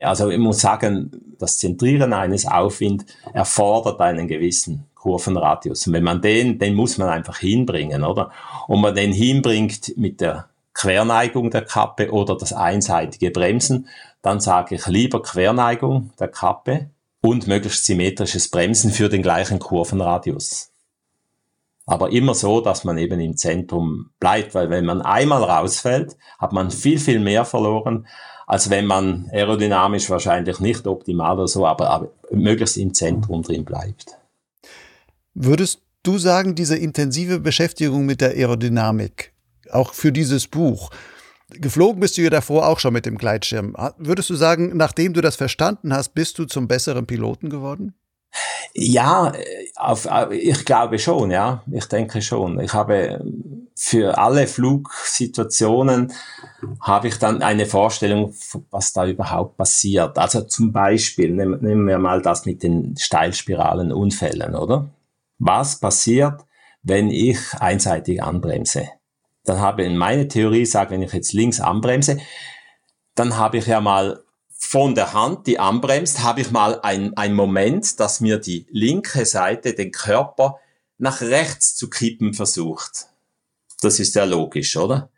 also ich muss sagen, das Zentrieren eines Aufwind erfordert einen gewissen Kurvenradius. Und wenn man den, den muss man einfach hinbringen, oder? Und man den hinbringt mit der Querneigung der Kappe oder das einseitige Bremsen, dann sage ich lieber Querneigung der Kappe und möglichst symmetrisches Bremsen für den gleichen Kurvenradius. Aber immer so, dass man eben im Zentrum bleibt, weil wenn man einmal rausfällt, hat man viel, viel mehr verloren, als wenn man aerodynamisch wahrscheinlich nicht optimal oder so, aber, aber möglichst im Zentrum drin bleibt. Würdest du sagen, diese intensive Beschäftigung mit der Aerodynamik, auch für dieses Buch, geflogen bist du ja davor auch schon mit dem Gleitschirm. Würdest du sagen, nachdem du das verstanden hast, bist du zum besseren Piloten geworden? Ja, auf, ich glaube schon, ja. Ich denke schon. Ich habe für alle Flugsituationen habe ich dann eine Vorstellung, was da überhaupt passiert. Also zum Beispiel, nehmen wir mal das mit den steilspiralen Unfällen, oder? Was passiert, wenn ich einseitig anbremse? Dann habe ich in meine Theorie sagt, wenn ich jetzt links anbremse, dann habe ich ja mal von der Hand, die anbremst, habe ich mal ein Moment, dass mir die linke Seite den Körper nach rechts zu kippen versucht. Das ist ja logisch, oder?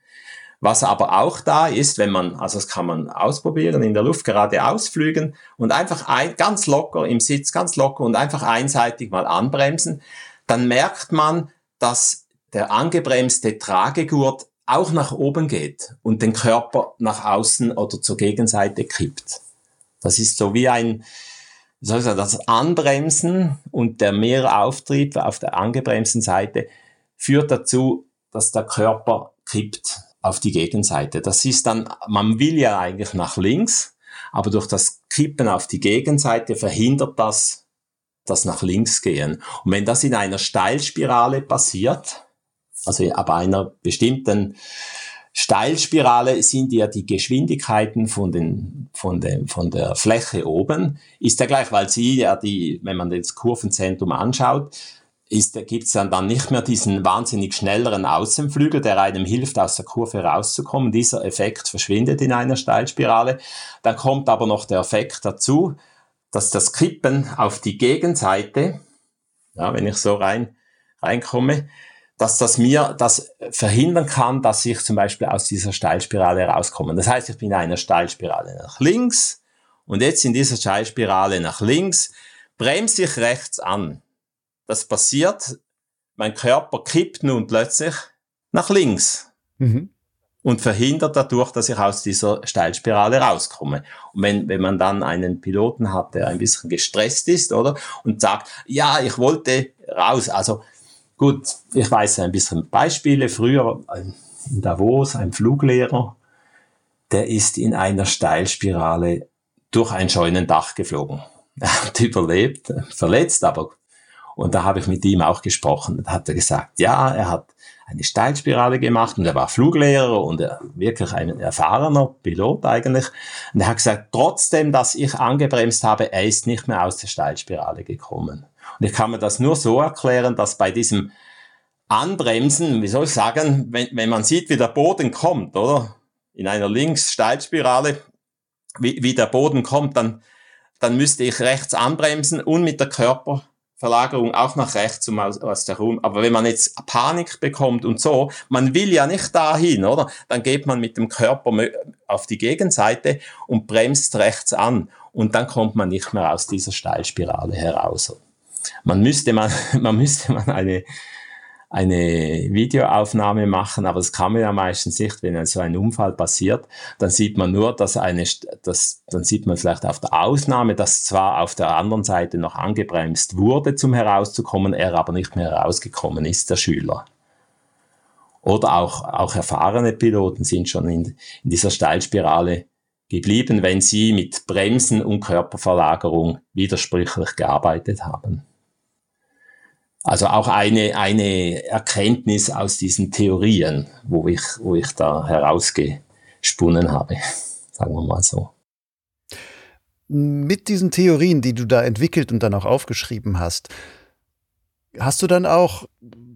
Was aber auch da ist, wenn man, also das kann man ausprobieren, in der Luft gerade ausflügen und einfach ein, ganz locker im Sitz, ganz locker und einfach einseitig mal anbremsen, dann merkt man, dass der angebremste Tragegurt auch nach oben geht und den Körper nach außen oder zur Gegenseite kippt. Das ist so wie ein, soll ich sagen, das Anbremsen und der Mehrauftrieb auf der angebremsten Seite führt dazu, dass der Körper kippt auf die Gegenseite. Das ist dann, man will ja eigentlich nach links, aber durch das Kippen auf die Gegenseite verhindert das das nach links gehen. Und wenn das in einer Steilspirale passiert, also ab einer bestimmten Steilspirale sind ja die Geschwindigkeiten von, den, von, den, von der Fläche oben, ist ja gleich, weil sie ja die, wenn man das Kurvenzentrum anschaut, ist, gibt es dann, dann nicht mehr diesen wahnsinnig schnelleren Außenflügel, der einem hilft, aus der Kurve rauszukommen. Dieser Effekt verschwindet in einer Steilspirale. Dann kommt aber noch der Effekt dazu, dass das Kippen auf die Gegenseite, ja, wenn ich so rein, reinkomme, dass das mir das verhindern kann, dass ich zum Beispiel aus dieser Steilspirale rauskomme. Das heißt, ich bin in einer Steilspirale nach links und jetzt in dieser Steilspirale nach links bremse ich rechts an. Das passiert, mein Körper kippt nun plötzlich nach links. Mhm. Und verhindert dadurch, dass ich aus dieser Steilspirale rauskomme. Und wenn, wenn man dann einen Piloten hat, der ein bisschen gestresst ist, oder? Und sagt, ja, ich wollte raus. Also, Gut, ich weiß ein bisschen Beispiele. Früher in Davos, ein Fluglehrer, der ist in einer Steilspirale durch ein Scheunendach geflogen. Er hat überlebt, verletzt, aber und da habe ich mit ihm auch gesprochen. Da hat er gesagt, ja, er hat eine Steilspirale gemacht und er war Fluglehrer und er, wirklich ein erfahrener Pilot eigentlich. Und er hat gesagt, trotzdem, dass ich angebremst habe, er ist nicht mehr aus der Steilspirale gekommen. Und ich kann mir das nur so erklären, dass bei diesem Anbremsen, wie soll ich sagen, wenn, wenn man sieht, wie der Boden kommt, oder? In einer Links-Steilspirale, wie, wie der Boden kommt, dann, dann müsste ich rechts anbremsen und mit der Körperverlagerung auch nach rechts um aus, aus der Ruhe. Aber wenn man jetzt Panik bekommt und so, man will ja nicht dahin, oder? Dann geht man mit dem Körper auf die Gegenseite und bremst rechts an. Und dann kommt man nicht mehr aus dieser Steilspirale heraus. Man müsste man, man müsste man eine, eine Videoaufnahme machen, aber das kann man ja meistens nicht, wenn so ein Unfall passiert, dann sieht man nur, dass eine, dass, dann sieht man vielleicht auf der Ausnahme, dass zwar auf der anderen Seite noch angebremst wurde, zum herauszukommen, er aber nicht mehr herausgekommen ist, der Schüler. Oder auch, auch erfahrene Piloten sind schon in, in dieser Steilspirale geblieben, wenn sie mit Bremsen und Körperverlagerung widersprüchlich gearbeitet haben. Also auch eine, eine Erkenntnis aus diesen Theorien, wo ich, wo ich da herausgesponnen habe, sagen wir mal so. Mit diesen Theorien, die du da entwickelt und dann auch aufgeschrieben hast, hast du dann auch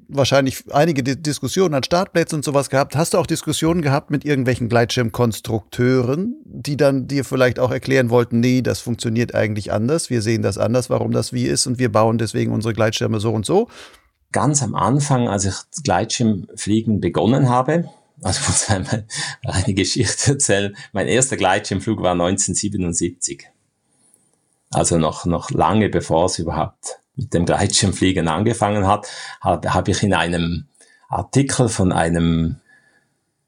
wahrscheinlich einige Diskussionen an Startplätzen und sowas gehabt. Hast du auch Diskussionen gehabt mit irgendwelchen Gleitschirmkonstrukteuren, die dann dir vielleicht auch erklären wollten, nee, das funktioniert eigentlich anders, wir sehen das anders, warum das wie ist und wir bauen deswegen unsere Gleitschirme so und so? Ganz am Anfang, als ich Gleitschirmfliegen begonnen habe, also muss einmal eine Geschichte erzählen. Mein erster Gleitschirmflug war 1977. Also noch, noch lange bevor es überhaupt mit dem Gleitschirmfliegen angefangen hat, habe hab ich in einem Artikel von einem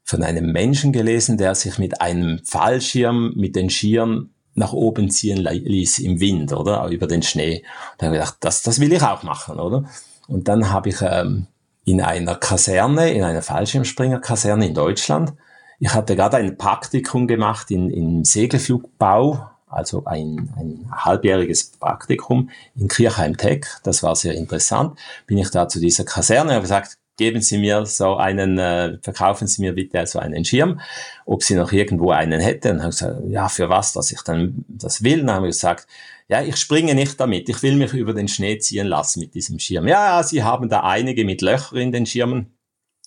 von einem Menschen gelesen, der sich mit einem Fallschirm mit den Skiern nach oben ziehen ließ im Wind, oder? Über den Schnee. Und da habe ich gedacht, das, das will ich auch machen, oder? Und dann habe ich ähm, in einer Kaserne, in einer Fallschirmspringerkaserne in Deutschland, ich hatte gerade ein Praktikum gemacht in, in Segelflugbau also ein, ein halbjähriges Praktikum in Kirchheim-Tech. Das war sehr interessant. Bin ich da zu dieser Kaserne, habe gesagt, geben Sie mir so einen, äh, verkaufen Sie mir bitte so einen Schirm, ob Sie noch irgendwo einen hätten. Und habe gesagt, ja, für was, dass ich dann das will. dann habe ich gesagt, ja, ich springe nicht damit. Ich will mich über den Schnee ziehen lassen mit diesem Schirm. Ja, ja, Sie haben da einige mit Löchern in den Schirmen.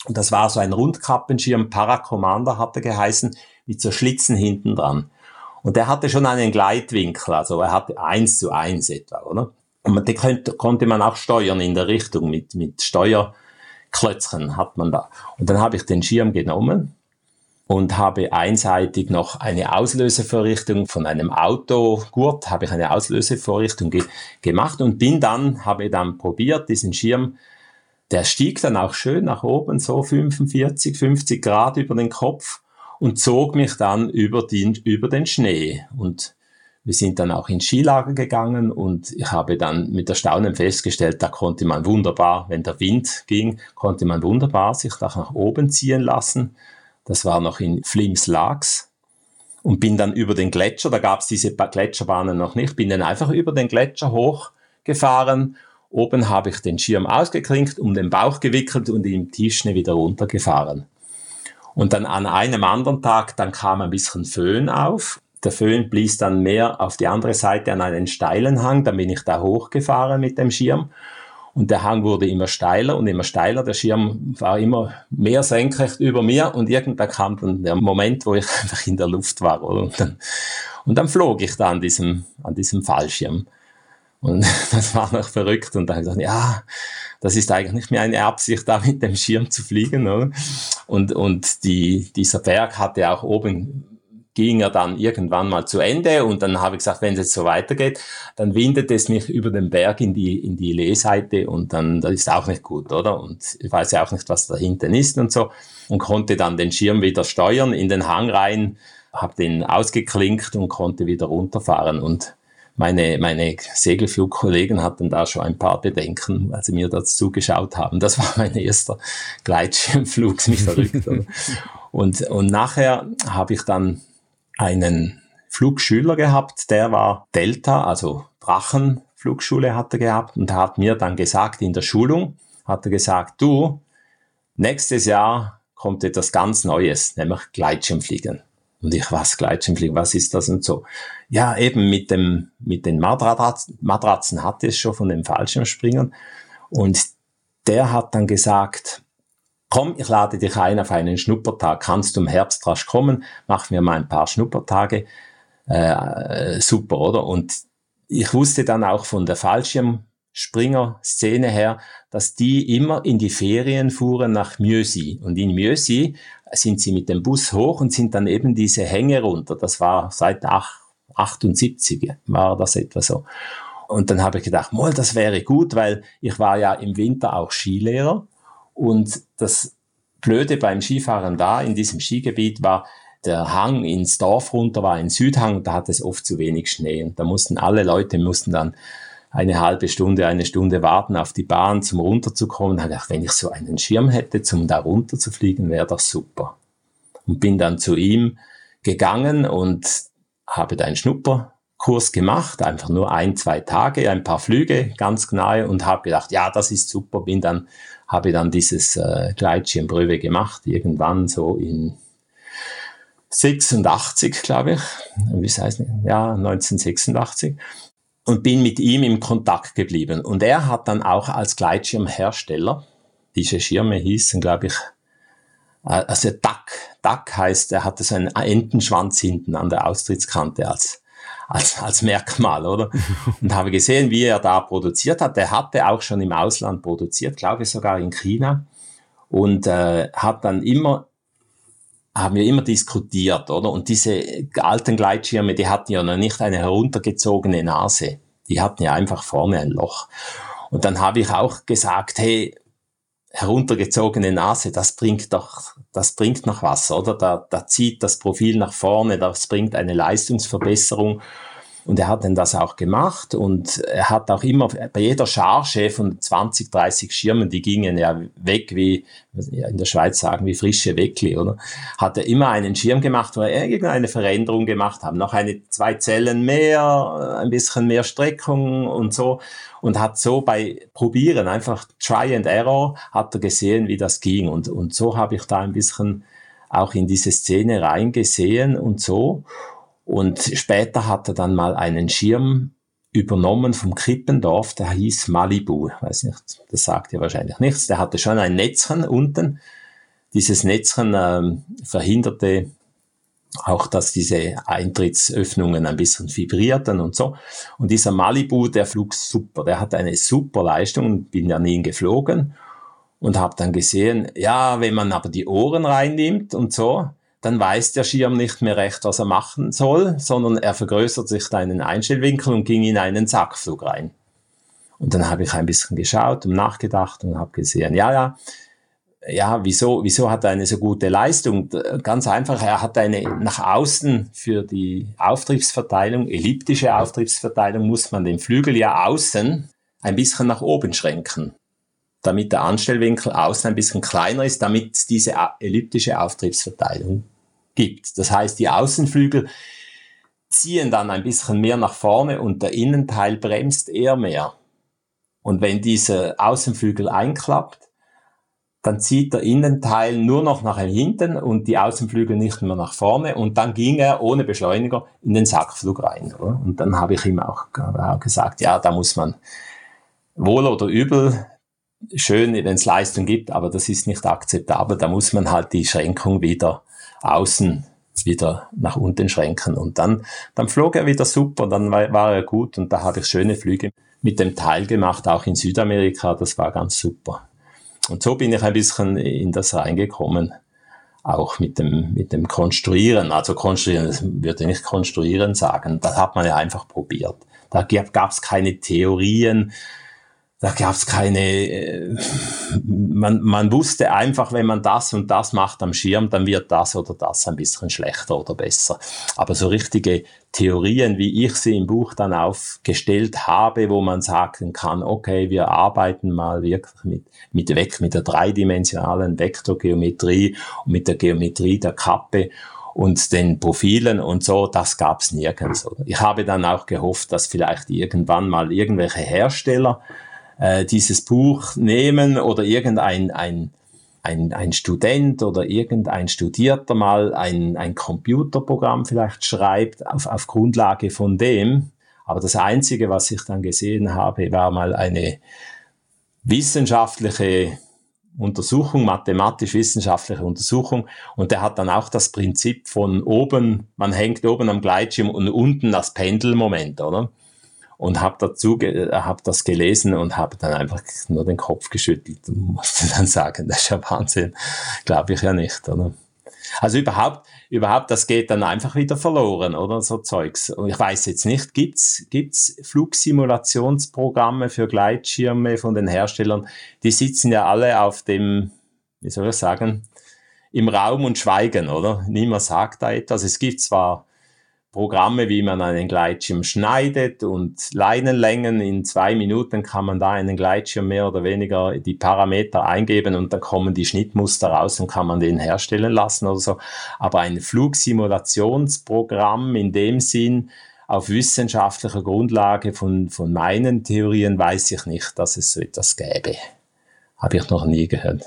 Und das war so ein Rundkappenschirm, Paracommander hatte geheißen, mit so Schlitzen hinten dran. Und der hatte schon einen Gleitwinkel, also er hatte eins zu eins etwa, oder? Und den konnte, konnte man auch steuern in der Richtung mit, mit Steuerklötzchen hat man da. Und dann habe ich den Schirm genommen und habe einseitig noch eine Auslösevorrichtung von einem Autogurt, habe ich eine Auslösevorrichtung ge gemacht und bin dann, habe dann probiert, diesen Schirm, der stieg dann auch schön nach oben, so 45, 50 Grad über den Kopf und zog mich dann über den, über den Schnee. Und Wir sind dann auch ins Skilager gegangen und ich habe dann mit Erstaunen festgestellt, da konnte man wunderbar, wenn der Wind ging, konnte man wunderbar sich da nach oben ziehen lassen. Das war noch in Flims Lags und bin dann über den Gletscher, da gab es diese Gletscherbahnen noch nicht, bin dann einfach über den Gletscher hochgefahren. Oben habe ich den Schirm ausgeklinkt, um den Bauch gewickelt und im Tischne wieder runtergefahren. Und dann an einem anderen Tag, dann kam ein bisschen Föhn auf. Der Föhn blies dann mehr auf die andere Seite an einen steilen Hang. Dann bin ich da hochgefahren mit dem Schirm. Und der Hang wurde immer steiler und immer steiler. Der Schirm war immer mehr senkrecht über mir und irgendwann kam dann der Moment, wo ich einfach in der Luft war. Und, dann, und dann flog ich da an diesem, an diesem Fallschirm. Und das war noch verrückt. Und dann habe ich ja, das ist eigentlich nicht mehr eine Absicht, da mit dem Schirm zu fliegen. Oder? Und, und die, dieser Berg hatte auch oben ging er dann irgendwann mal zu Ende und dann habe ich gesagt, wenn es jetzt so weitergeht, dann windet es mich über den Berg in die, in die Lehseite und dann, das ist auch nicht gut, oder? Und ich weiß ja auch nicht, was da hinten ist und so und konnte dann den Schirm wieder steuern in den Hang rein, habe den ausgeklinkt und konnte wieder runterfahren und meine, meine Segelflugkollegen hatten da schon ein paar Bedenken, weil sie mir das zugeschaut haben. Das war mein erster Gleitschirmflug, nicht verrückt. und, und nachher habe ich dann einen Flugschüler gehabt, der war Delta, also Drachenflugschule hat er gehabt und hat mir dann gesagt in der Schulung, hat er gesagt, du, nächstes Jahr kommt etwas ganz Neues, nämlich Gleitschirmfliegen. Und ich, was Gleitschirmfliegen, was ist das und so? Ja, eben mit dem, mit den Matratzen, Matratzen hatte es schon von den Fallschirmspringern. Und der hat dann gesagt, komm, ich lade dich ein auf einen Schnuppertag. Kannst du im Herbst rasch kommen? Mach mir mal ein paar Schnuppertage. Äh, super, oder? Und ich wusste dann auch von der Fallschirmspringer-Szene her, dass die immer in die Ferien fuhren nach Mjösi. Und in Mjösi sind sie mit dem Bus hoch und sind dann eben diese Hänge runter. Das war seit 78 war das etwa so. Und dann habe ich gedacht, mal, das wäre gut, weil ich war ja im Winter auch Skilehrer und das Blöde beim Skifahren da in diesem Skigebiet war, der Hang ins Dorf runter war ein Südhang, da hat es oft zu wenig Schnee und da mussten alle Leute mussten dann eine halbe Stunde, eine Stunde warten auf die Bahn, zum runterzukommen. Da habe ich gedacht, wenn ich so einen Schirm hätte, zum da runter zu fliegen, wäre das super. Und bin dann zu ihm gegangen und habe da einen Schnupperkurs gemacht, einfach nur ein, zwei Tage, ein paar Flüge ganz nahe und habe gedacht, ja, das ist super, bin dann, habe dann dieses äh, Gleitschirmprüfe gemacht, irgendwann so in 86, glaube ich, wie heißt ja, 1986 und bin mit ihm im Kontakt geblieben. Und er hat dann auch als Gleitschirmhersteller, diese Schirme hießen, glaube ich, also Duck, Duck heißt, er hatte so einen Entenschwanz hinten an der Austrittskante als, als, als Merkmal, oder? Und habe gesehen, wie er da produziert hat. Er hatte auch schon im Ausland produziert, glaube ich sogar in China. Und äh, hat dann immer haben wir immer diskutiert, oder? Und diese alten Gleitschirme, die hatten ja noch nicht eine heruntergezogene Nase. Die hatten ja einfach vorne ein Loch. Und dann habe ich auch gesagt, hey, heruntergezogene Nase, das bringt doch, das bringt noch was, oder? Da, da zieht das Profil nach vorne, das bringt eine Leistungsverbesserung. Und er hat dann das auch gemacht und er hat auch immer bei jeder Charge von 20, 30 Schirmen, die gingen ja weg wie, in der Schweiz sagen, wie frische Weckli, oder? Hat er immer einen Schirm gemacht, wo er irgendeine Veränderung gemacht hat. Noch eine, zwei Zellen mehr, ein bisschen mehr Streckung und so. Und hat so bei Probieren, einfach Try and Error, hat er gesehen, wie das ging. Und, und so habe ich da ein bisschen auch in diese Szene reingesehen und so. Und später hat er dann mal einen Schirm übernommen vom Krippendorf, der hieß Malibu. Weiß nicht, das sagt ja wahrscheinlich nichts. Der hatte schon ein Netzchen unten. Dieses Netzchen ähm, verhinderte auch, dass diese Eintrittsöffnungen ein bisschen vibrierten und so. Und dieser Malibu, der flog super. Der hatte eine super Leistung bin ja nie geflogen und habe dann gesehen, ja, wenn man aber die Ohren reinnimmt und so, dann weiß der Schirm nicht mehr recht, was er machen soll, sondern er vergrößert sich einen Einstellwinkel und ging in einen Sackflug rein. Und dann habe ich ein bisschen geschaut und nachgedacht und habe gesehen, ja, ja, ja, wieso, wieso hat er eine so gute Leistung? Ganz einfach, er hat eine nach außen für die Auftriebsverteilung, elliptische Auftriebsverteilung, muss man den Flügel ja außen ein bisschen nach oben schränken, damit der Anstellwinkel außen ein bisschen kleiner ist, damit es diese elliptische Auftriebsverteilung gibt. Das heißt, die Außenflügel ziehen dann ein bisschen mehr nach vorne und der Innenteil bremst eher mehr. Und wenn dieser Außenflügel einklappt, dann zieht der Innenteil nur noch nach hinten und die Außenflügel nicht mehr nach vorne und dann ging er ohne Beschleuniger in den Sackflug rein. Oder? Und dann habe ich ihm auch, auch gesagt, ja, da muss man wohl oder übel schön, wenn es Leistung gibt, aber das ist nicht akzeptabel. Da muss man halt die Schränkung wieder außen wieder nach unten schränken. Und dann, dann flog er wieder super, dann war, war er gut und da habe ich schöne Flüge mit dem Teil gemacht, auch in Südamerika, das war ganz super. Und so bin ich ein bisschen in das reingekommen, auch mit dem, mit dem Konstruieren. Also konstruieren, das würde ich nicht konstruieren sagen, das hat man ja einfach probiert. Da gab es keine Theorien, da gab es keine, äh, man, man wusste einfach, wenn man das und das macht am Schirm, dann wird das oder das ein bisschen schlechter oder besser. Aber so richtige Theorien, wie ich sie im Buch dann aufgestellt habe, wo man sagen kann, okay, wir arbeiten mal wirklich mit, mit weg, mit der dreidimensionalen Vektorgeometrie und mit der Geometrie der Kappe und den Profilen und so, das gab's nirgends. Ich habe dann auch gehofft, dass vielleicht irgendwann mal irgendwelche Hersteller äh, dieses Buch nehmen oder irgendein ein, ein, ein Student oder irgendein Studierter mal ein, ein Computerprogramm vielleicht schreibt auf, auf Grundlage von dem. Aber das Einzige, was ich dann gesehen habe, war mal eine wissenschaftliche Untersuchung, mathematisch-wissenschaftliche Untersuchung. Und der hat dann auch das Prinzip von oben, man hängt oben am Gleitschirm und unten das Pendelmoment, oder? Und habe dazu habe das gelesen und habe dann einfach nur den Kopf geschüttelt und musste dann sagen, das ist ja Wahnsinn, glaube ich ja nicht, oder? Also überhaupt, überhaupt, das geht dann einfach wieder verloren, oder so Zeugs. Und ich weiß jetzt nicht, gibt's gibt's Flugsimulationsprogramme für Gleitschirme von den Herstellern? Die sitzen ja alle auf dem, wie soll ich sagen, im Raum und schweigen, oder? Niemand sagt da etwas. Es gibt zwar Programme, wie man einen Gleitschirm schneidet und Leinenlängen. In zwei Minuten kann man da einen Gleitschirm mehr oder weniger die Parameter eingeben und dann kommen die Schnittmuster raus und kann man den herstellen lassen oder so. Aber ein Flugsimulationsprogramm in dem Sinn, auf wissenschaftlicher Grundlage von, von meinen Theorien weiß ich nicht, dass es so etwas gäbe. Habe ich noch nie gehört.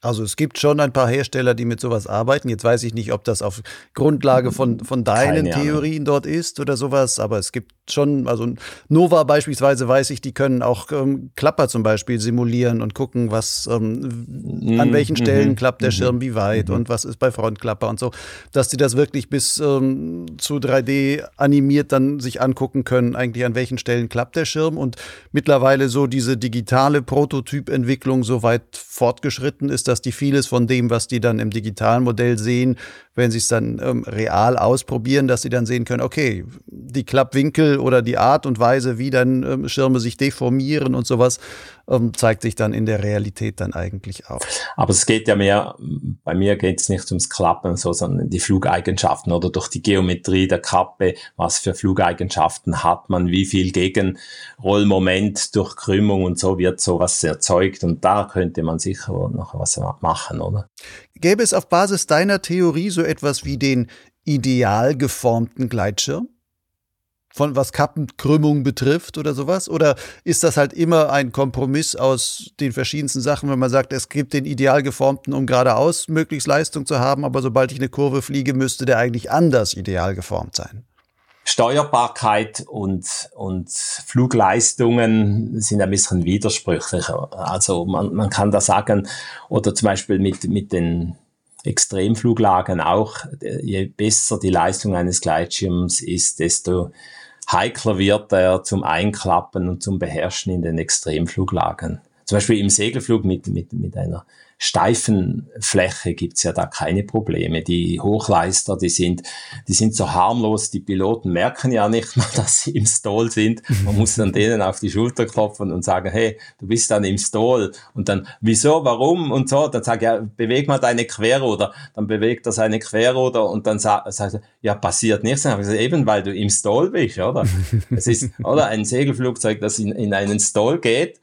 Also es gibt schon ein paar Hersteller, die mit sowas arbeiten. Jetzt weiß ich nicht, ob das auf Grundlage von, von deinen Keine Theorien Ahnung. dort ist oder sowas, aber es gibt schon, also Nova beispielsweise weiß ich, die können auch ähm, Klapper zum Beispiel simulieren und gucken, was ähm, mhm. an welchen Stellen mhm. klappt der mhm. Schirm wie weit mhm. und was ist bei Frontklapper und so, dass die das wirklich bis ähm, zu 3D animiert dann sich angucken können, eigentlich an welchen Stellen klappt der Schirm und mittlerweile so diese digitale Prototypentwicklung so weit fortgeschritten ist, dass die vieles von dem, was die dann im digitalen Modell sehen, wenn sie es dann ähm, real ausprobieren, dass sie dann sehen können, okay, die Klappwinkel oder die Art und Weise, wie dann ähm, Schirme sich deformieren und sowas, ähm, zeigt sich dann in der Realität dann eigentlich auch. Aber es geht ja mehr, bei mir geht es nicht ums Klappen, so, sondern die Flugeigenschaften oder durch die Geometrie der Kappe, was für Flugeigenschaften hat man, wie viel Gegenrollmoment durch Krümmung und so wird sowas erzeugt und da könnte man sicher noch was machen, oder? Gäbe es auf Basis deiner Theorie so etwas wie den ideal geformten Gleitschirm? Von was Kappenkrümmung betrifft oder sowas? Oder ist das halt immer ein Kompromiss aus den verschiedensten Sachen, wenn man sagt, es gibt den ideal geformten, um geradeaus möglichst Leistung zu haben, aber sobald ich eine Kurve fliege, müsste der eigentlich anders ideal geformt sein? Steuerbarkeit und, und Flugleistungen sind ein bisschen widersprüchlicher. Also man, man kann da sagen, oder zum Beispiel mit, mit den Extremfluglagen auch, je besser die Leistung eines Gleitschirms ist, desto heikler wird er zum Einklappen und zum Beherrschen in den Extremfluglagen. Zum Beispiel im Segelflug mit, mit, mit einer steifen Fläche gibt's ja da keine Probleme. Die Hochleister, die sind, die sind so harmlos, die Piloten merken ja nicht mal, dass sie im Stall sind. Man muss dann denen auf die Schulter klopfen und sagen, hey, du bist dann im Stall. Und dann, wieso, warum und so. Dann sag ja, beweg mal deine Querruder. Dann bewegt er seine Querruder und dann sagt er, ja, passiert nichts. Dann habe ich gesagt, eben, weil du im Stall bist, oder? es ist, oder ein Segelflugzeug, das in, in einen Stall geht,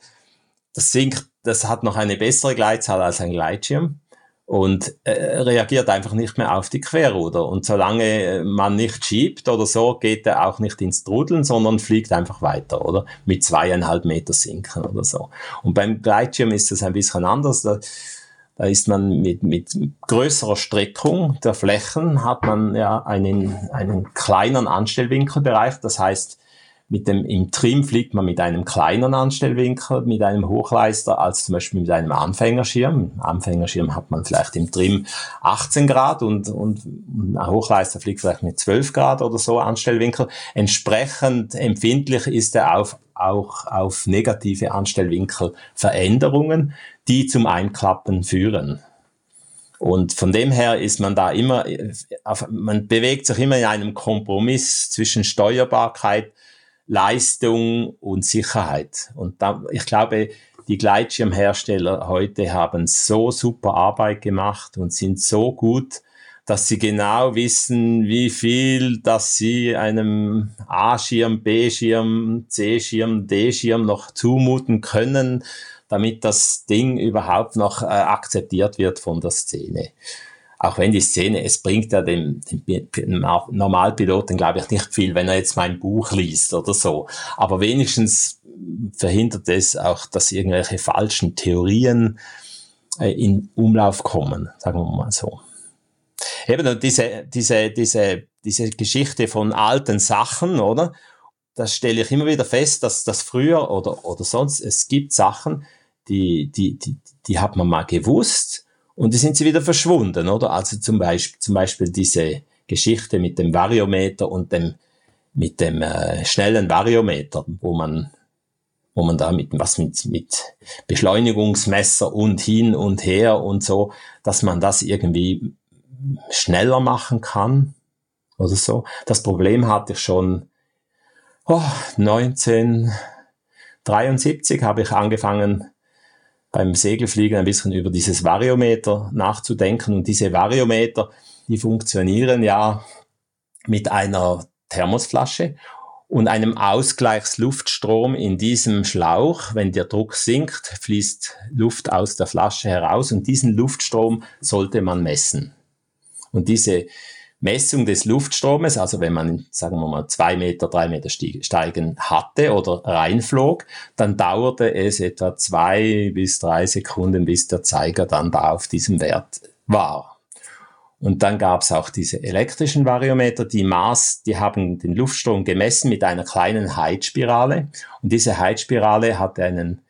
das sinkt das hat noch eine bessere Gleitzahl als ein Gleitschirm und äh, reagiert einfach nicht mehr auf die Querruder. Und solange man nicht schiebt oder so, geht er auch nicht ins Trudeln, sondern fliegt einfach weiter, oder? Mit zweieinhalb Meter sinken oder so. Und beim Gleitschirm ist das ein bisschen anders. Da, da ist man mit, mit größerer Streckung der Flächen, hat man ja einen, einen kleineren Anstellwinkelbereich. Das heißt, mit dem, im Trim fliegt man mit einem kleineren Anstellwinkel, mit einem Hochleister, als zum Beispiel mit einem Anfängerschirm. Anfängerschirm hat man vielleicht im Trim 18 Grad und, und ein Hochleister fliegt vielleicht mit 12 Grad oder so Anstellwinkel. Entsprechend empfindlich ist er auf, auch auf negative Anstellwinkelveränderungen, die zum Einklappen führen. Und von dem her ist man da immer, man bewegt sich immer in einem Kompromiss zwischen Steuerbarkeit Leistung und Sicherheit. Und da, ich glaube, die Gleitschirmhersteller heute haben so super Arbeit gemacht und sind so gut, dass sie genau wissen, wie viel, dass sie einem A-Schirm, B-Schirm, C-Schirm, D-Schirm noch zumuten können, damit das Ding überhaupt noch äh, akzeptiert wird von der Szene auch wenn die Szene, es bringt ja dem, dem Normalpiloten, glaube ich, nicht viel, wenn er jetzt mein Buch liest oder so. Aber wenigstens verhindert es auch, dass irgendwelche falschen Theorien äh, in Umlauf kommen, sagen wir mal so. Eben diese, diese, diese, diese Geschichte von alten Sachen, oder? Das stelle ich immer wieder fest, dass das früher oder, oder sonst, es gibt Sachen, die, die, die, die hat man mal gewusst, und die sind sie wieder verschwunden, oder? Also zum Beispiel, zum Beispiel diese Geschichte mit dem Variometer und dem, mit dem äh, schnellen Variometer, wo man, wo man da mit, was mit, mit Beschleunigungsmesser und hin und her und so, dass man das irgendwie schneller machen kann oder so. Das Problem hatte ich schon oh, 1973 habe ich angefangen, beim Segelfliegen ein bisschen über dieses Variometer nachzudenken. Und diese Variometer, die funktionieren ja mit einer Thermosflasche und einem Ausgleichsluftstrom in diesem Schlauch. Wenn der Druck sinkt, fließt Luft aus der Flasche heraus und diesen Luftstrom sollte man messen. Und diese Messung des Luftstromes, also wenn man, sagen wir mal, zwei Meter, drei Meter steigen hatte oder reinflog, dann dauerte es etwa zwei bis drei Sekunden, bis der Zeiger dann da auf diesem Wert war. Und dann gab es auch diese elektrischen Variometer, die Maß, die haben den Luftstrom gemessen mit einer kleinen Heizspirale. Und diese Heizspirale hatte einen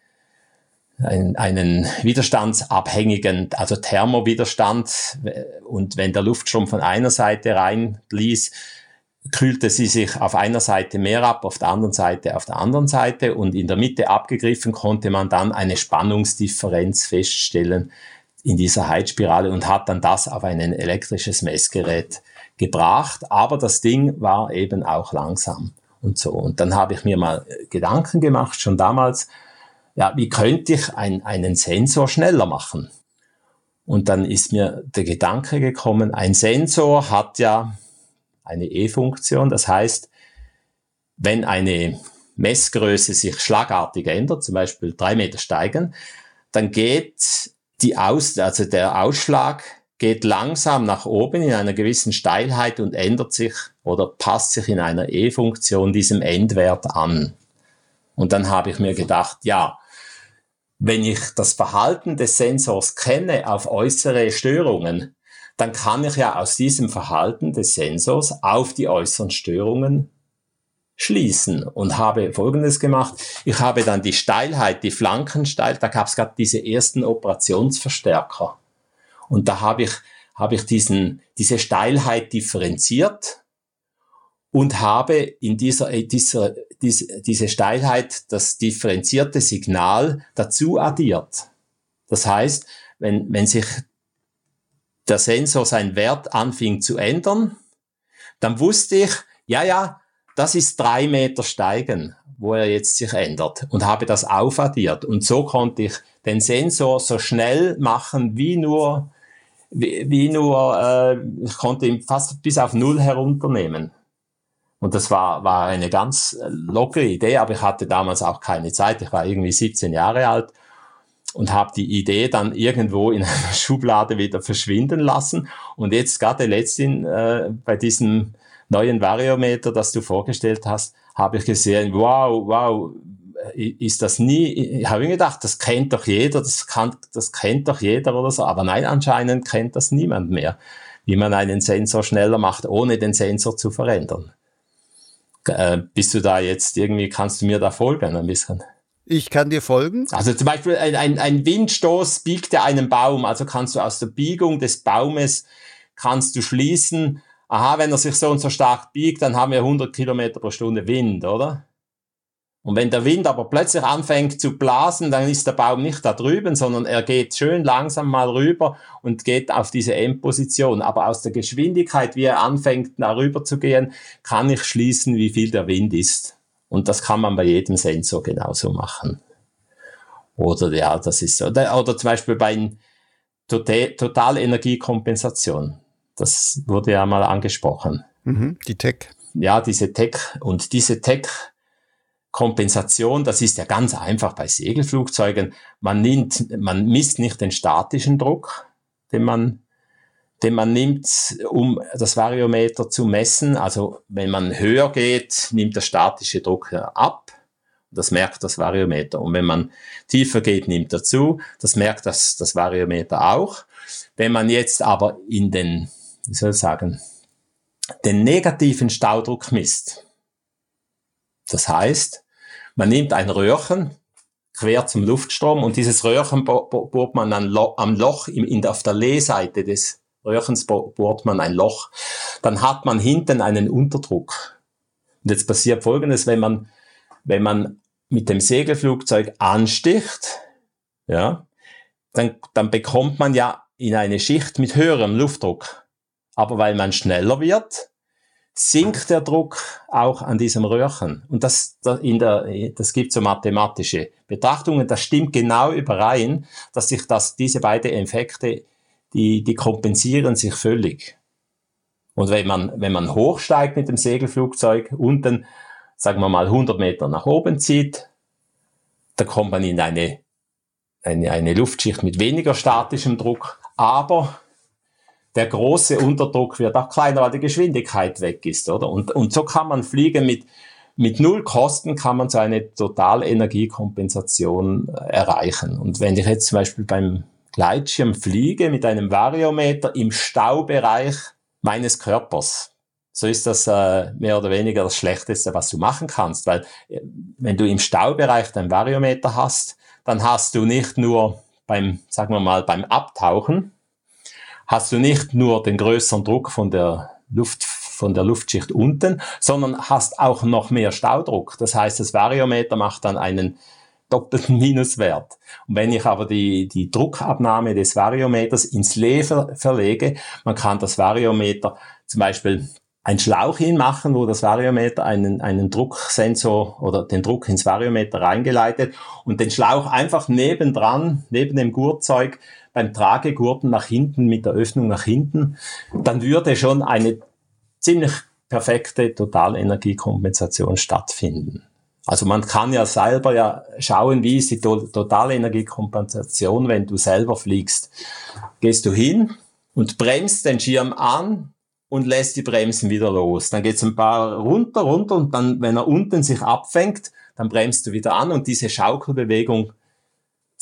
einen, einen widerstandsabhängigen, also Thermowiderstand. Und wenn der Luftstrom von einer Seite reinließ, kühlte sie sich auf einer Seite mehr ab, auf der anderen Seite auf der anderen Seite und in der Mitte abgegriffen konnte man dann eine Spannungsdifferenz feststellen in dieser Heizspirale und hat dann das auf ein elektrisches Messgerät gebracht. Aber das Ding war eben auch langsam und so. Und dann habe ich mir mal Gedanken gemacht, schon damals, ja, wie könnte ich ein, einen Sensor schneller machen? Und dann ist mir der Gedanke gekommen, ein Sensor hat ja eine E-Funktion, das heißt, wenn eine Messgröße sich schlagartig ändert, zum Beispiel drei Meter steigen, dann geht die Aus, also der Ausschlag geht langsam nach oben in einer gewissen Steilheit und ändert sich oder passt sich in einer E-Funktion diesem Endwert an. Und dann habe ich mir gedacht, ja, wenn ich das Verhalten des Sensors kenne auf äußere Störungen, dann kann ich ja aus diesem Verhalten des Sensors auf die äußeren Störungen schließen und habe Folgendes gemacht. Ich habe dann die Steilheit, die Flankensteil, da gab es gerade diese ersten Operationsverstärker. Und da habe ich, habe ich diesen, diese Steilheit differenziert und habe in dieser, äh, dieser, diese, diese Steilheit das differenzierte Signal dazu addiert. Das heißt, wenn, wenn sich der Sensor seinen Wert anfing zu ändern, dann wusste ich, ja, ja, das ist drei Meter steigen, wo er jetzt sich ändert und habe das aufaddiert. Und so konnte ich den Sensor so schnell machen wie nur, wie, wie nur, äh, ich konnte ihn fast bis auf Null herunternehmen. Und das war, war eine ganz lockere Idee, aber ich hatte damals auch keine Zeit. Ich war irgendwie 17 Jahre alt und habe die Idee dann irgendwo in einer Schublade wieder verschwinden lassen. Und jetzt gerade letztens äh, bei diesem neuen Variometer, das du vorgestellt hast, habe ich gesehen, wow, wow, ist das nie, ich habe mir gedacht, das kennt doch jeder, das, kann, das kennt doch jeder oder so, aber nein, anscheinend kennt das niemand mehr, wie man einen Sensor schneller macht, ohne den Sensor zu verändern. Äh, bist du da jetzt irgendwie, kannst du mir da folgen ein bisschen? Ich kann dir folgen. Also zum Beispiel ein, ein, ein Windstoß biegt ja einen Baum, also kannst du aus der Biegung des Baumes, kannst du schließen, aha, wenn er sich so und so stark biegt, dann haben wir 100 Kilometer pro Stunde Wind, oder? Und wenn der Wind aber plötzlich anfängt zu blasen, dann ist der Baum nicht da drüben, sondern er geht schön langsam mal rüber und geht auf diese Endposition. Aber aus der Geschwindigkeit, wie er anfängt, da rüber zu gehen, kann ich schließen, wie viel der Wind ist. Und das kann man bei jedem Sensor genauso machen. Oder ja, das ist so. Oder, oder zum Beispiel bei Totalenergiekompensation. Das wurde ja mal angesprochen. Mhm, die Tech. Ja, diese Tech. Und diese Tech Kompensation, das ist ja ganz einfach bei Segelflugzeugen. Man nimmt, man misst nicht den statischen Druck, den man, den man nimmt, um das Variometer zu messen. Also wenn man höher geht, nimmt der statische Druck ab. Das merkt das Variometer. Und wenn man tiefer geht, nimmt er zu. Das merkt das, das Variometer auch. Wenn man jetzt aber in den, wie soll ich sagen, den negativen Staudruck misst, das heißt, man nimmt ein Röhrchen quer zum Luftstrom und dieses Röhrchen bohrt man an Lo am Loch in, in, auf der Lehseite des Röhrchens bohrt man ein Loch. Dann hat man hinten einen Unterdruck. Und jetzt passiert Folgendes, wenn man, wenn man mit dem Segelflugzeug ansticht, ja, dann, dann bekommt man ja in eine Schicht mit höherem Luftdruck. Aber weil man schneller wird, sinkt der Druck auch an diesem Röhrchen. Und das, in der, das gibt so mathematische Betrachtungen. Das stimmt genau überein, dass sich das, diese beiden Effekte, die, die kompensieren sich völlig. Und wenn man, wenn man hochsteigt mit dem Segelflugzeug, unten, sagen wir mal 100 Meter nach oben zieht, da kommt man in eine, eine, eine Luftschicht mit weniger statischem Druck, aber der große Unterdruck wird auch kleiner, weil die Geschwindigkeit weg ist, oder? Und, und so kann man fliegen mit, mit null Kosten kann man so eine Totalenergiekompensation äh, erreichen. Und wenn ich jetzt zum Beispiel beim Gleitschirm fliege mit einem Variometer im Staubereich meines Körpers, so ist das äh, mehr oder weniger das Schlechteste, was du machen kannst, weil äh, wenn du im Staubereich dein Variometer hast, dann hast du nicht nur beim, sagen wir mal, beim Abtauchen, hast du nicht nur den größeren Druck von der Luft, von der Luftschicht unten, sondern hast auch noch mehr Staudruck. Das heißt, das Variometer macht dann einen doppelten Minuswert. Und wenn ich aber die, die Druckabnahme des Variometers ins Lever verlege, man kann das Variometer zum Beispiel ein Schlauch hinmachen, wo das Variometer einen, einen Drucksensor oder den Druck ins Variometer reingeleitet und den Schlauch einfach nebendran, neben dem Gurtzeug beim Tragegurten nach hinten mit der Öffnung nach hinten, dann würde schon eine ziemlich perfekte Totalenergiekompensation stattfinden. Also man kann ja selber ja schauen, wie ist die Totalenergiekompensation, wenn du selber fliegst. Gehst du hin und bremst den Schirm an und lässt die Bremsen wieder los. Dann geht's ein paar runter, runter und dann, wenn er unten sich abfängt, dann bremst du wieder an und diese Schaukelbewegung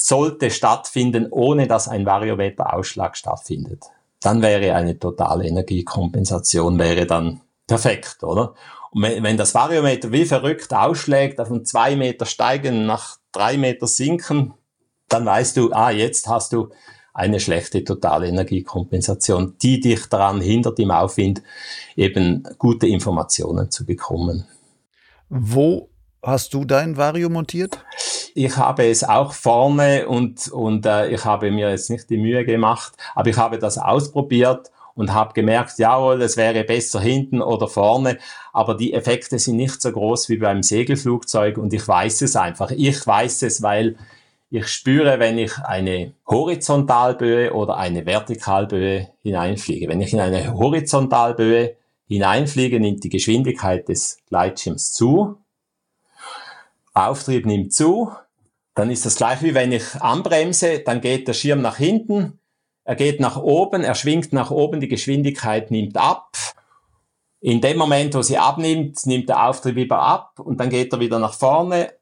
sollte stattfinden, ohne dass ein Variometer-Ausschlag stattfindet. Dann wäre eine totale Energiekompensation wäre dann perfekt, oder? Und wenn das Variometer wie verrückt ausschlägt, ein zwei Meter steigen, nach drei Meter sinken, dann weißt du, ah, jetzt hast du eine schlechte totale Energiekompensation, die dich daran hindert, im Aufwind eben gute Informationen zu bekommen. Wo hast du dein Vario montiert? Ich habe es auch vorne und, und äh, ich habe mir jetzt nicht die Mühe gemacht, aber ich habe das ausprobiert und habe gemerkt, jawohl, es wäre besser hinten oder vorne, aber die Effekte sind nicht so groß wie beim Segelflugzeug und ich weiß es einfach. Ich weiß es, weil ich spüre, wenn ich eine Horizontalböe oder eine Vertikalböe hineinfliege. Wenn ich in eine Horizontalböe hineinfliege, nimmt die Geschwindigkeit des Gleitschirms zu. Auftrieb nimmt zu. Dann ist das gleich wie wenn ich anbremse, dann geht der Schirm nach hinten, er geht nach oben, er schwingt nach oben, die Geschwindigkeit nimmt ab. In dem Moment, wo sie abnimmt, nimmt der Auftrieb wieder ab und dann geht er wieder nach vorne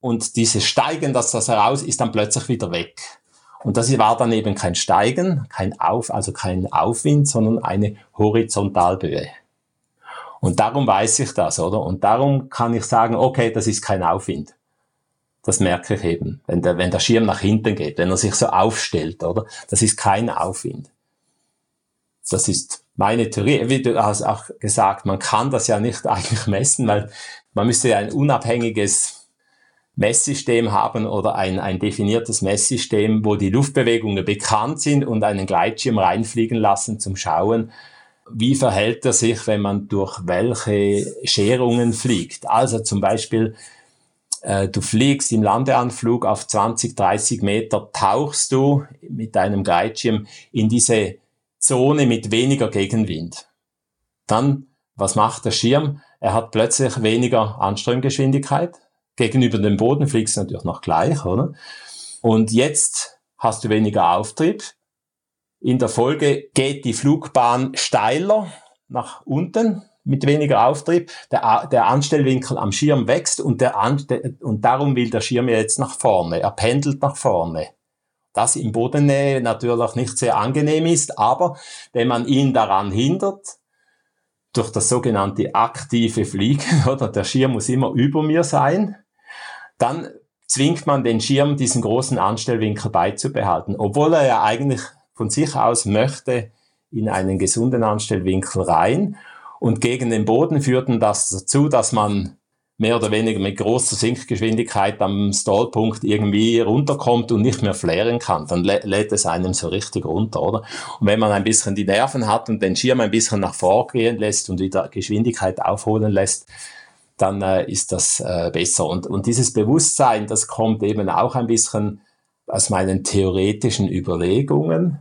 und dieses Steigen, das das heraus ist, dann plötzlich wieder weg. Und das war dann eben kein Steigen, kein Auf, also kein Aufwind, sondern eine Horizontalböe. Und darum weiß ich das, oder? Und darum kann ich sagen, okay, das ist kein Aufwind. Das merke ich eben, wenn der, wenn der Schirm nach hinten geht, wenn er sich so aufstellt, oder? Das ist kein Aufwind. Das ist meine Theorie. Wie du hast auch gesagt, man kann das ja nicht eigentlich messen, weil man müsste ja ein unabhängiges Messsystem haben oder ein, ein definiertes Messsystem, wo die Luftbewegungen bekannt sind und einen Gleitschirm reinfliegen lassen zum Schauen, wie verhält er sich, wenn man durch welche Scherungen fliegt. Also zum Beispiel, äh, du fliegst im Landeanflug auf 20, 30 Meter, tauchst du mit deinem Gleitschirm in diese Zone mit weniger Gegenwind. Dann, was macht der Schirm? Er hat plötzlich weniger Anströmgeschwindigkeit. Gegenüber dem Boden fliegst du natürlich noch gleich, oder? Und jetzt hast du weniger Auftrieb. In der Folge geht die Flugbahn steiler nach unten, mit weniger Auftrieb, der, der Anstellwinkel am Schirm wächst und, der, und darum will der Schirm jetzt nach vorne. Er pendelt nach vorne. Das im Bodennähe natürlich nicht sehr angenehm ist, aber wenn man ihn daran hindert, durch das sogenannte aktive Fliegen, oder der Schirm muss immer über mir sein, dann zwingt man den Schirm, diesen großen Anstellwinkel beizubehalten, obwohl er ja eigentlich von sich aus möchte in einen gesunden Anstellwinkel rein und gegen den Boden führten das dazu, dass man mehr oder weniger mit großer Sinkgeschwindigkeit am Stallpunkt irgendwie runterkommt und nicht mehr flären kann. Dann lä lädt es einem so richtig runter, oder? Und wenn man ein bisschen die Nerven hat und den Schirm ein bisschen nach vorgehen lässt und wieder Geschwindigkeit aufholen lässt, dann äh, ist das äh, besser. Und, und dieses Bewusstsein, das kommt eben auch ein bisschen aus meinen theoretischen Überlegungen,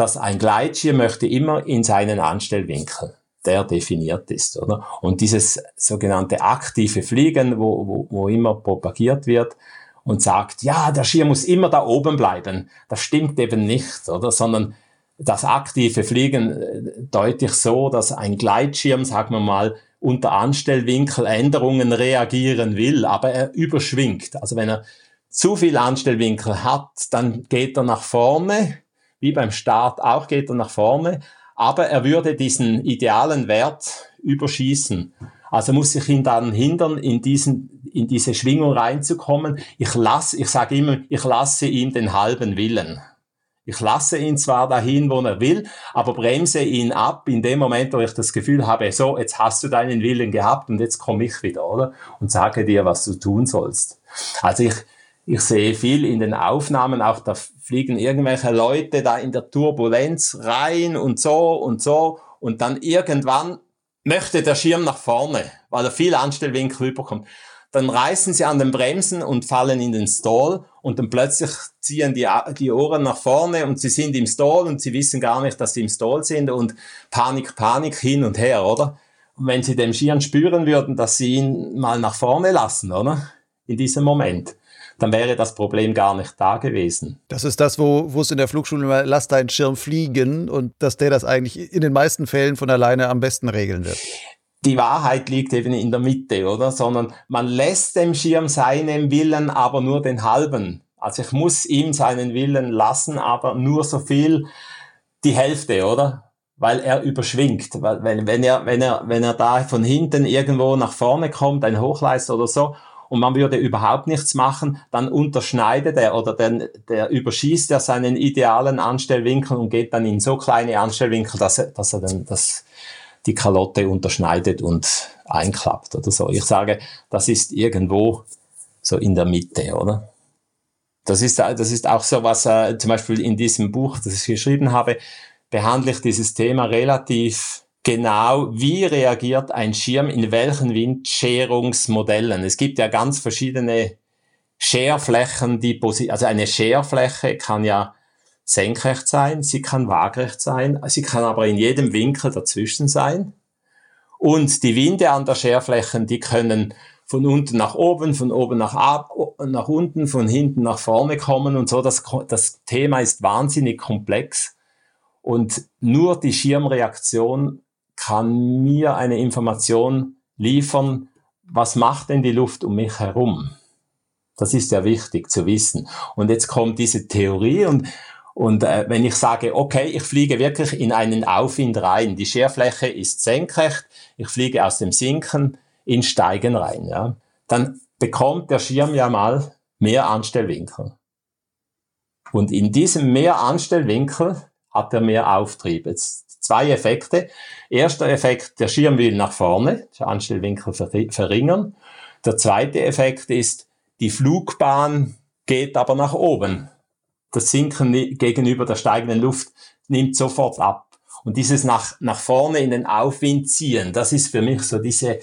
dass ein Gleitschirm möchte immer in seinen Anstellwinkel der definiert ist, oder? Und dieses sogenannte aktive Fliegen, wo, wo, wo immer propagiert wird und sagt, ja, der Schirm muss immer da oben bleiben, das stimmt eben nicht, oder? Sondern das aktive Fliegen äh, deutlich so, dass ein Gleitschirm, sagen wir mal, unter Anstellwinkeländerungen reagieren will, aber er überschwingt. Also wenn er zu viel Anstellwinkel hat, dann geht er nach vorne, wie beim Start auch geht er nach vorne, aber er würde diesen idealen Wert überschießen. Also muss ich ihn dann hindern, in, diesen, in diese Schwingung reinzukommen. Ich lasse, ich sage immer, ich lasse ihm den halben Willen. Ich lasse ihn zwar dahin, wo er will, aber bremse ihn ab in dem Moment, wo ich das Gefühl habe, so, jetzt hast du deinen Willen gehabt und jetzt komme ich wieder, oder? Und sage dir, was du tun sollst. Also ich, ich sehe viel in den Aufnahmen, auch da fliegen irgendwelche Leute da in der Turbulenz rein und so und so und dann irgendwann möchte der Schirm nach vorne, weil er viel Anstellwinkel überkommt. Dann reißen sie an den Bremsen und fallen in den Stall und dann plötzlich ziehen die, die Ohren nach vorne und sie sind im Stall und sie wissen gar nicht, dass sie im Stall sind und Panik, Panik hin und her, oder? Und wenn sie dem Schirm spüren würden, dass sie ihn mal nach vorne lassen, oder? In diesem Moment dann wäre das Problem gar nicht da gewesen. Das ist das, wo, wo es in der Flugschule immer, lass deinen Schirm fliegen und dass der das eigentlich in den meisten Fällen von alleine am besten regeln wird. Die Wahrheit liegt eben in der Mitte, oder? Sondern man lässt dem Schirm seinen Willen, aber nur den halben. Also ich muss ihm seinen Willen lassen, aber nur so viel, die Hälfte, oder? weil er überschwingt. Weil, wenn er, wenn er, wenn er da von hinten irgendwo nach vorne kommt, ein Hochleister oder so, und man würde überhaupt nichts machen, dann unterschneidet er oder der, der überschießt er seinen idealen Anstellwinkel und geht dann in so kleine Anstellwinkel, dass er, dass er dann das, die Kalotte unterschneidet und einklappt oder so. Ich sage, das ist irgendwo so in der Mitte, oder? Das ist, das ist auch so, was äh, zum Beispiel in diesem Buch, das ich geschrieben habe, behandle ich dieses Thema relativ genau, wie reagiert ein Schirm in welchen Windscherungsmodellen. Es gibt ja ganz verschiedene Scherflächen, die also eine Scherfläche kann ja senkrecht sein, sie kann waagrecht sein, sie kann aber in jedem Winkel dazwischen sein. Und die Winde an der Scherfläche, die können von unten nach oben, von oben nach, ab, nach unten, von hinten nach vorne kommen und so. Das, das Thema ist wahnsinnig komplex und nur die Schirmreaktion kann mir eine Information liefern, was macht denn die Luft um mich herum? Das ist ja wichtig zu wissen. Und jetzt kommt diese Theorie und, und äh, wenn ich sage, okay, ich fliege wirklich in einen Aufwind rein, die Scherfläche ist senkrecht, ich fliege aus dem Sinken in Steigen rein, ja, dann bekommt der Schirm ja mal mehr Anstellwinkel. Und in diesem mehr Anstellwinkel hat er mehr Auftrieb. Jetzt zwei Effekte. Erster Effekt, der Schirm will nach vorne, der Anstellwinkel verringern. Der zweite Effekt ist, die Flugbahn geht aber nach oben. Das Sinken gegenüber der steigenden Luft nimmt sofort ab. Und dieses nach, nach vorne in den Aufwind ziehen, das ist für mich so diese,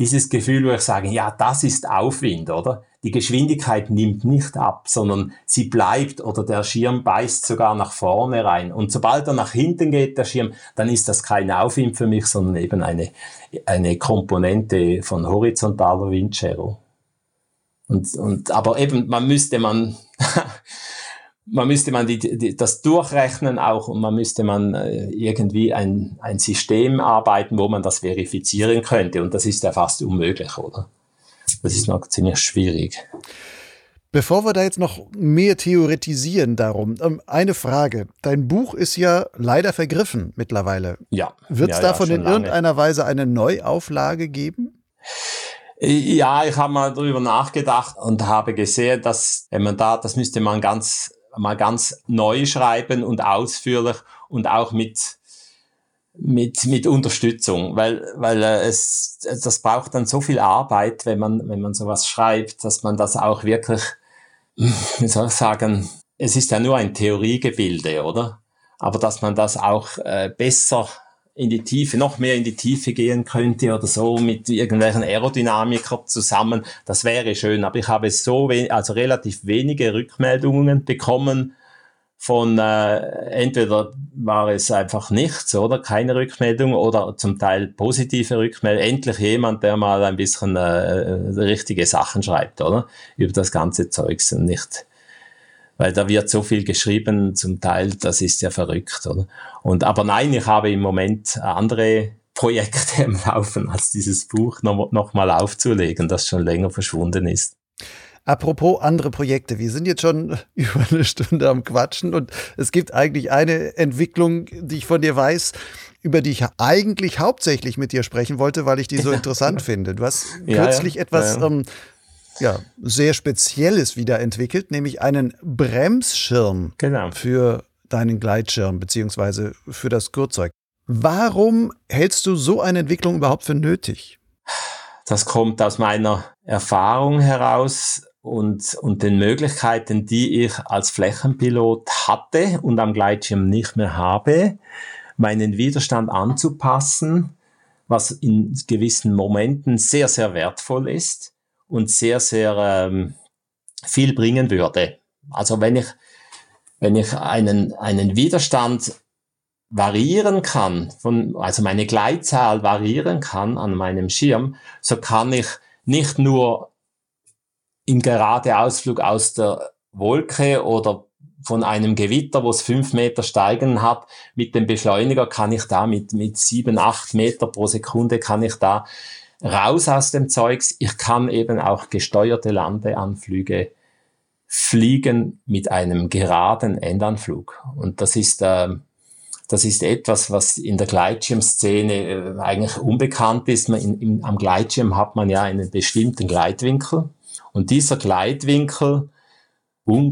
dieses Gefühl, wo ich sage, ja, das ist Aufwind, oder? Die Geschwindigkeit nimmt nicht ab, sondern sie bleibt oder der Schirm beißt sogar nach vorne rein. Und sobald er nach hinten geht, der Schirm, dann ist das kein Aufwind für mich, sondern eben eine, eine Komponente von horizontaler Windscherung. Und, und, aber eben, man müsste man, man müsste man die, die, das durchrechnen auch und man müsste man äh, irgendwie ein, ein System arbeiten, wo man das verifizieren könnte. Und das ist ja fast unmöglich, oder? Das ist noch ziemlich schwierig. Bevor wir da jetzt noch mehr theoretisieren darum, ähm, eine Frage. Dein Buch ist ja leider vergriffen mittlerweile. Ja. Wird es ja, davon ja, in irgendeiner Weise eine Neuauflage geben? Ja, ich habe mal drüber nachgedacht und habe gesehen, dass wenn man da, das müsste man ganz mal ganz neu schreiben und ausführlich und auch mit mit mit Unterstützung, weil weil äh, es das braucht dann so viel Arbeit, wenn man wenn man sowas schreibt, dass man das auch wirklich, wie soll ich sagen, es ist ja nur ein Theoriegebilde, oder? Aber dass man das auch äh, besser in die Tiefe, noch mehr in die Tiefe gehen könnte oder so mit irgendwelchen Aerodynamikern zusammen, das wäre schön. Aber ich habe so wenig, also relativ wenige Rückmeldungen bekommen von äh, entweder war es einfach nichts oder keine Rückmeldung oder zum Teil positive Rückmeldung. Endlich jemand, der mal ein bisschen äh, richtige Sachen schreibt, oder über das ganze Zeugs und nicht weil da wird so viel geschrieben, zum Teil, das ist ja verrückt, oder? Und, aber nein, ich habe im Moment andere Projekte im Laufen, als dieses Buch noch, noch mal aufzulegen, das schon länger verschwunden ist. Apropos andere Projekte, wir sind jetzt schon über eine Stunde am Quatschen und es gibt eigentlich eine Entwicklung, die ich von dir weiß, über die ich eigentlich hauptsächlich mit dir sprechen wollte, weil ich die so interessant finde. Du hast ja, kürzlich ja, etwas ja. Ähm, ja, sehr Spezielles wiederentwickelt, nämlich einen Bremsschirm genau. für deinen Gleitschirm beziehungsweise für das Gurtzeug. Warum hältst du so eine Entwicklung überhaupt für nötig? Das kommt aus meiner Erfahrung heraus und, und den Möglichkeiten, die ich als Flächenpilot hatte und am Gleitschirm nicht mehr habe, meinen Widerstand anzupassen, was in gewissen Momenten sehr, sehr wertvoll ist und sehr, sehr ähm, viel bringen würde. Also wenn ich, wenn ich einen, einen Widerstand variieren kann, von, also meine Gleitzahl variieren kann an meinem Schirm, so kann ich nicht nur im Geradeausflug aus der Wolke oder von einem Gewitter, wo es fünf Meter steigen hat, mit dem Beschleuniger kann ich da mit, mit sieben, acht Meter pro Sekunde kann ich da raus aus dem Zeugs. Ich kann eben auch gesteuerte Landeanflüge fliegen mit einem geraden Endanflug. Und das ist, äh, das ist etwas, was in der Gleitschirmszene äh, eigentlich unbekannt ist. Man in, in, am Gleitschirm hat man ja einen bestimmten Gleitwinkel. Und dieser Gleitwinkel,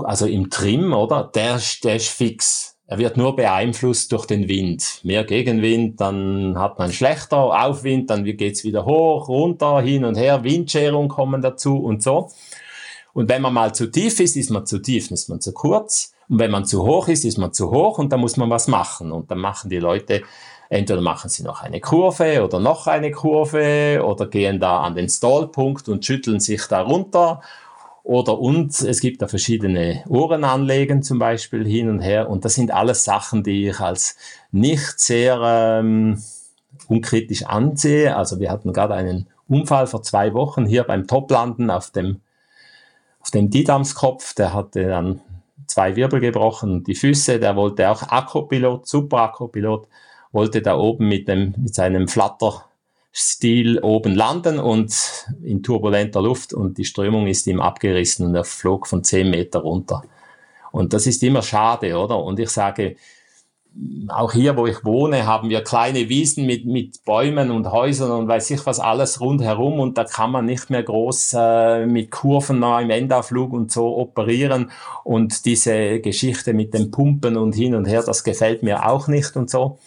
also im Trim, oder, der, der ist fix. Er wird nur beeinflusst durch den Wind. Mehr Gegenwind, dann hat man schlechter Aufwind, dann geht's wieder hoch, runter, hin und her, Windscherung kommen dazu und so. Und wenn man mal zu tief ist, ist man zu tief, ist man zu kurz. Und wenn man zu hoch ist, ist man zu hoch und dann muss man was machen. Und dann machen die Leute, entweder machen sie noch eine Kurve oder noch eine Kurve oder gehen da an den Stallpunkt und schütteln sich da runter oder und es gibt da verschiedene Ohrenanlegen zum Beispiel hin und her. Und das sind alles Sachen, die ich als nicht sehr ähm, unkritisch ansehe. Also wir hatten gerade einen Unfall vor zwei Wochen hier beim Toplanden auf dem, auf dem Didamskopf. Der hatte dann zwei Wirbel gebrochen die Füße. Der wollte auch Akkupilot, Super Akkupilot, wollte da oben mit, dem, mit seinem Flatter Stil oben landen und in turbulenter Luft und die Strömung ist ihm abgerissen und er flog von 10 Meter runter. Und das ist immer schade, oder? Und ich sage, auch hier, wo ich wohne, haben wir kleine Wiesen mit, mit Bäumen und Häusern und weiß ich was alles rundherum und da kann man nicht mehr groß äh, mit Kurven noch im Endauflug und so operieren und diese Geschichte mit den Pumpen und hin und her, das gefällt mir auch nicht und so.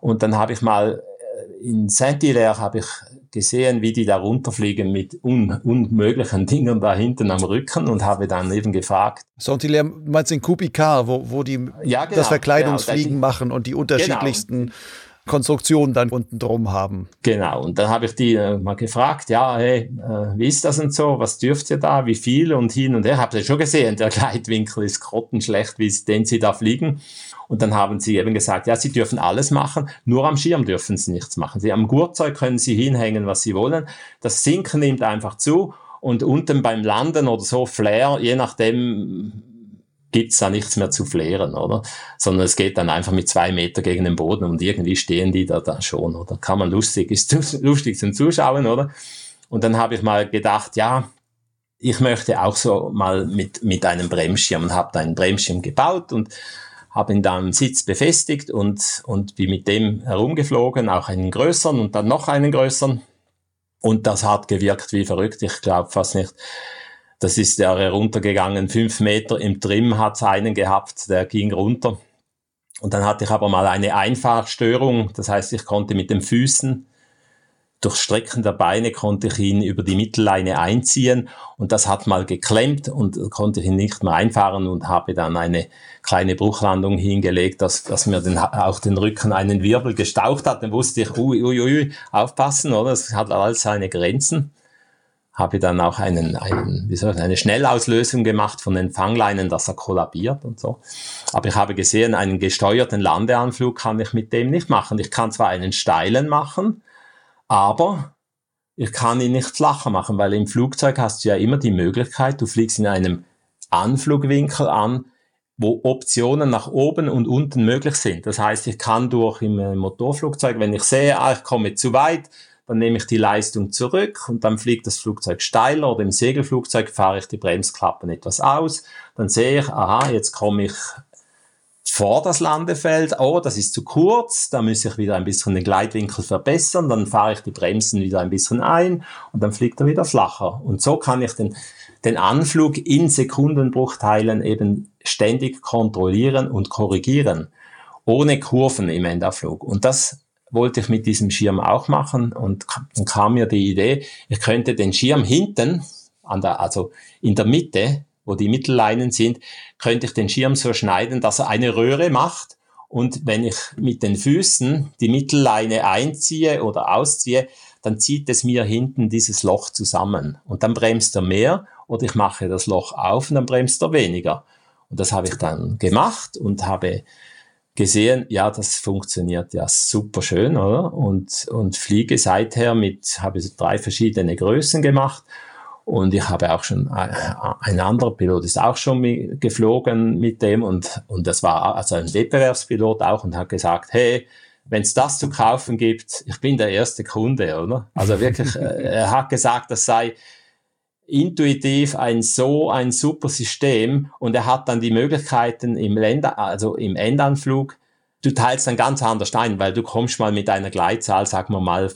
Und dann habe ich mal in Saint-Hilaire habe ich gesehen, wie die da runterfliegen mit un unmöglichen Dingen da hinten am Rücken und habe dann eben gefragt. Saint-Hilaire meinst du in Kupicar, wo, wo die ja, genau, das Verkleidungsfliegen genau, machen und die unterschiedlichsten genau. Konstruktionen dann unten drum haben. Genau, und dann habe ich die äh, mal gefragt, ja, hey, äh, wie ist das und so, was dürft ihr da, wie viel und hin und her. Habt ihr schon gesehen, der Gleitwinkel ist grottenschlecht, wie den sie da fliegen. Und dann haben sie eben gesagt, ja, sie dürfen alles machen, nur am Schirm dürfen sie nichts machen. Sie am Gurtzeug können sie hinhängen, was sie wollen. Das Sinken nimmt einfach zu und unten beim Landen oder so Flair, je nachdem gibt's da nichts mehr zu flären, oder? Sondern es geht dann einfach mit zwei Meter gegen den Boden und irgendwie stehen die da, da schon, oder? Kann man lustig, ist lustig zum Zuschauen, oder? Und dann habe ich mal gedacht, ja, ich möchte auch so mal mit, mit einem Bremsschirm und habe da einen Bremsschirm gebaut und habe ihn dann am Sitz befestigt und, und bin mit dem herumgeflogen, auch einen größeren und dann noch einen größeren. Und das hat gewirkt wie verrückt. Ich glaube fast nicht. Das ist ja heruntergegangen, fünf Meter im Trim hat einen gehabt, der ging runter. Und dann hatte ich aber mal eine Einfahrstörung, das heißt, ich konnte mit den Füßen durch Strecken der Beine konnte ich ihn über die Mittelleine einziehen und das hat mal geklemmt und konnte ich ihn nicht mehr einfahren und habe dann eine kleine Bruchlandung hingelegt, dass, dass mir den, auch den Rücken einen Wirbel gestaucht hat. Dann wusste ich, ui, ui, ui, aufpassen, oder? Es hat alles seine Grenzen. Habe dann auch einen, einen, wie soll ich, eine Schnellauslösung gemacht von den Fangleinen, dass er kollabiert und so. Aber ich habe gesehen, einen gesteuerten Landeanflug kann ich mit dem nicht machen. Ich kann zwar einen steilen machen, aber ich kann ihn nicht flacher machen, weil im Flugzeug hast du ja immer die Möglichkeit, du fliegst in einem Anflugwinkel an, wo Optionen nach oben und unten möglich sind. Das heißt, ich kann durch im Motorflugzeug, wenn ich sehe, ah, ich komme zu weit, dann nehme ich die Leistung zurück und dann fliegt das Flugzeug steiler oder im Segelflugzeug fahre ich die Bremsklappen etwas aus. Dann sehe ich, aha, jetzt komme ich vor das Landefeld, oh, das ist zu kurz, da muss ich wieder ein bisschen den Gleitwinkel verbessern, dann fahre ich die Bremsen wieder ein bisschen ein und dann fliegt er wieder flacher. Und so kann ich den, den Anflug in Sekundenbruchteilen eben ständig kontrollieren und korrigieren, ohne Kurven im Endauflug. Und das wollte ich mit diesem Schirm auch machen und dann kam mir die Idee, ich könnte den Schirm hinten, an der, also in der Mitte, wo die Mittelleinen sind, könnte ich den Schirm so schneiden, dass er eine Röhre macht. Und wenn ich mit den Füßen die Mittelleine einziehe oder ausziehe, dann zieht es mir hinten dieses Loch zusammen. Und dann bremst er mehr oder ich mache das Loch auf und dann bremst er weniger. Und das habe ich dann gemacht und habe gesehen, ja, das funktioniert ja super schön, oder? Und, und fliege seither mit, habe drei verschiedene Größen gemacht und ich habe auch schon, äh, ein anderer Pilot ist auch schon geflogen mit dem und, und das war also ein Wettbewerbspilot auch und hat gesagt, hey, wenn es das zu kaufen gibt, ich bin der erste Kunde, oder? Also wirklich, äh, er hat gesagt, das sei intuitiv ein so ein super System und er hat dann die Möglichkeiten im Länder, also im Endanflug, du teilst dann ganz anders ein, weil du kommst mal mit einer Gleitzahl, sagen wir mal,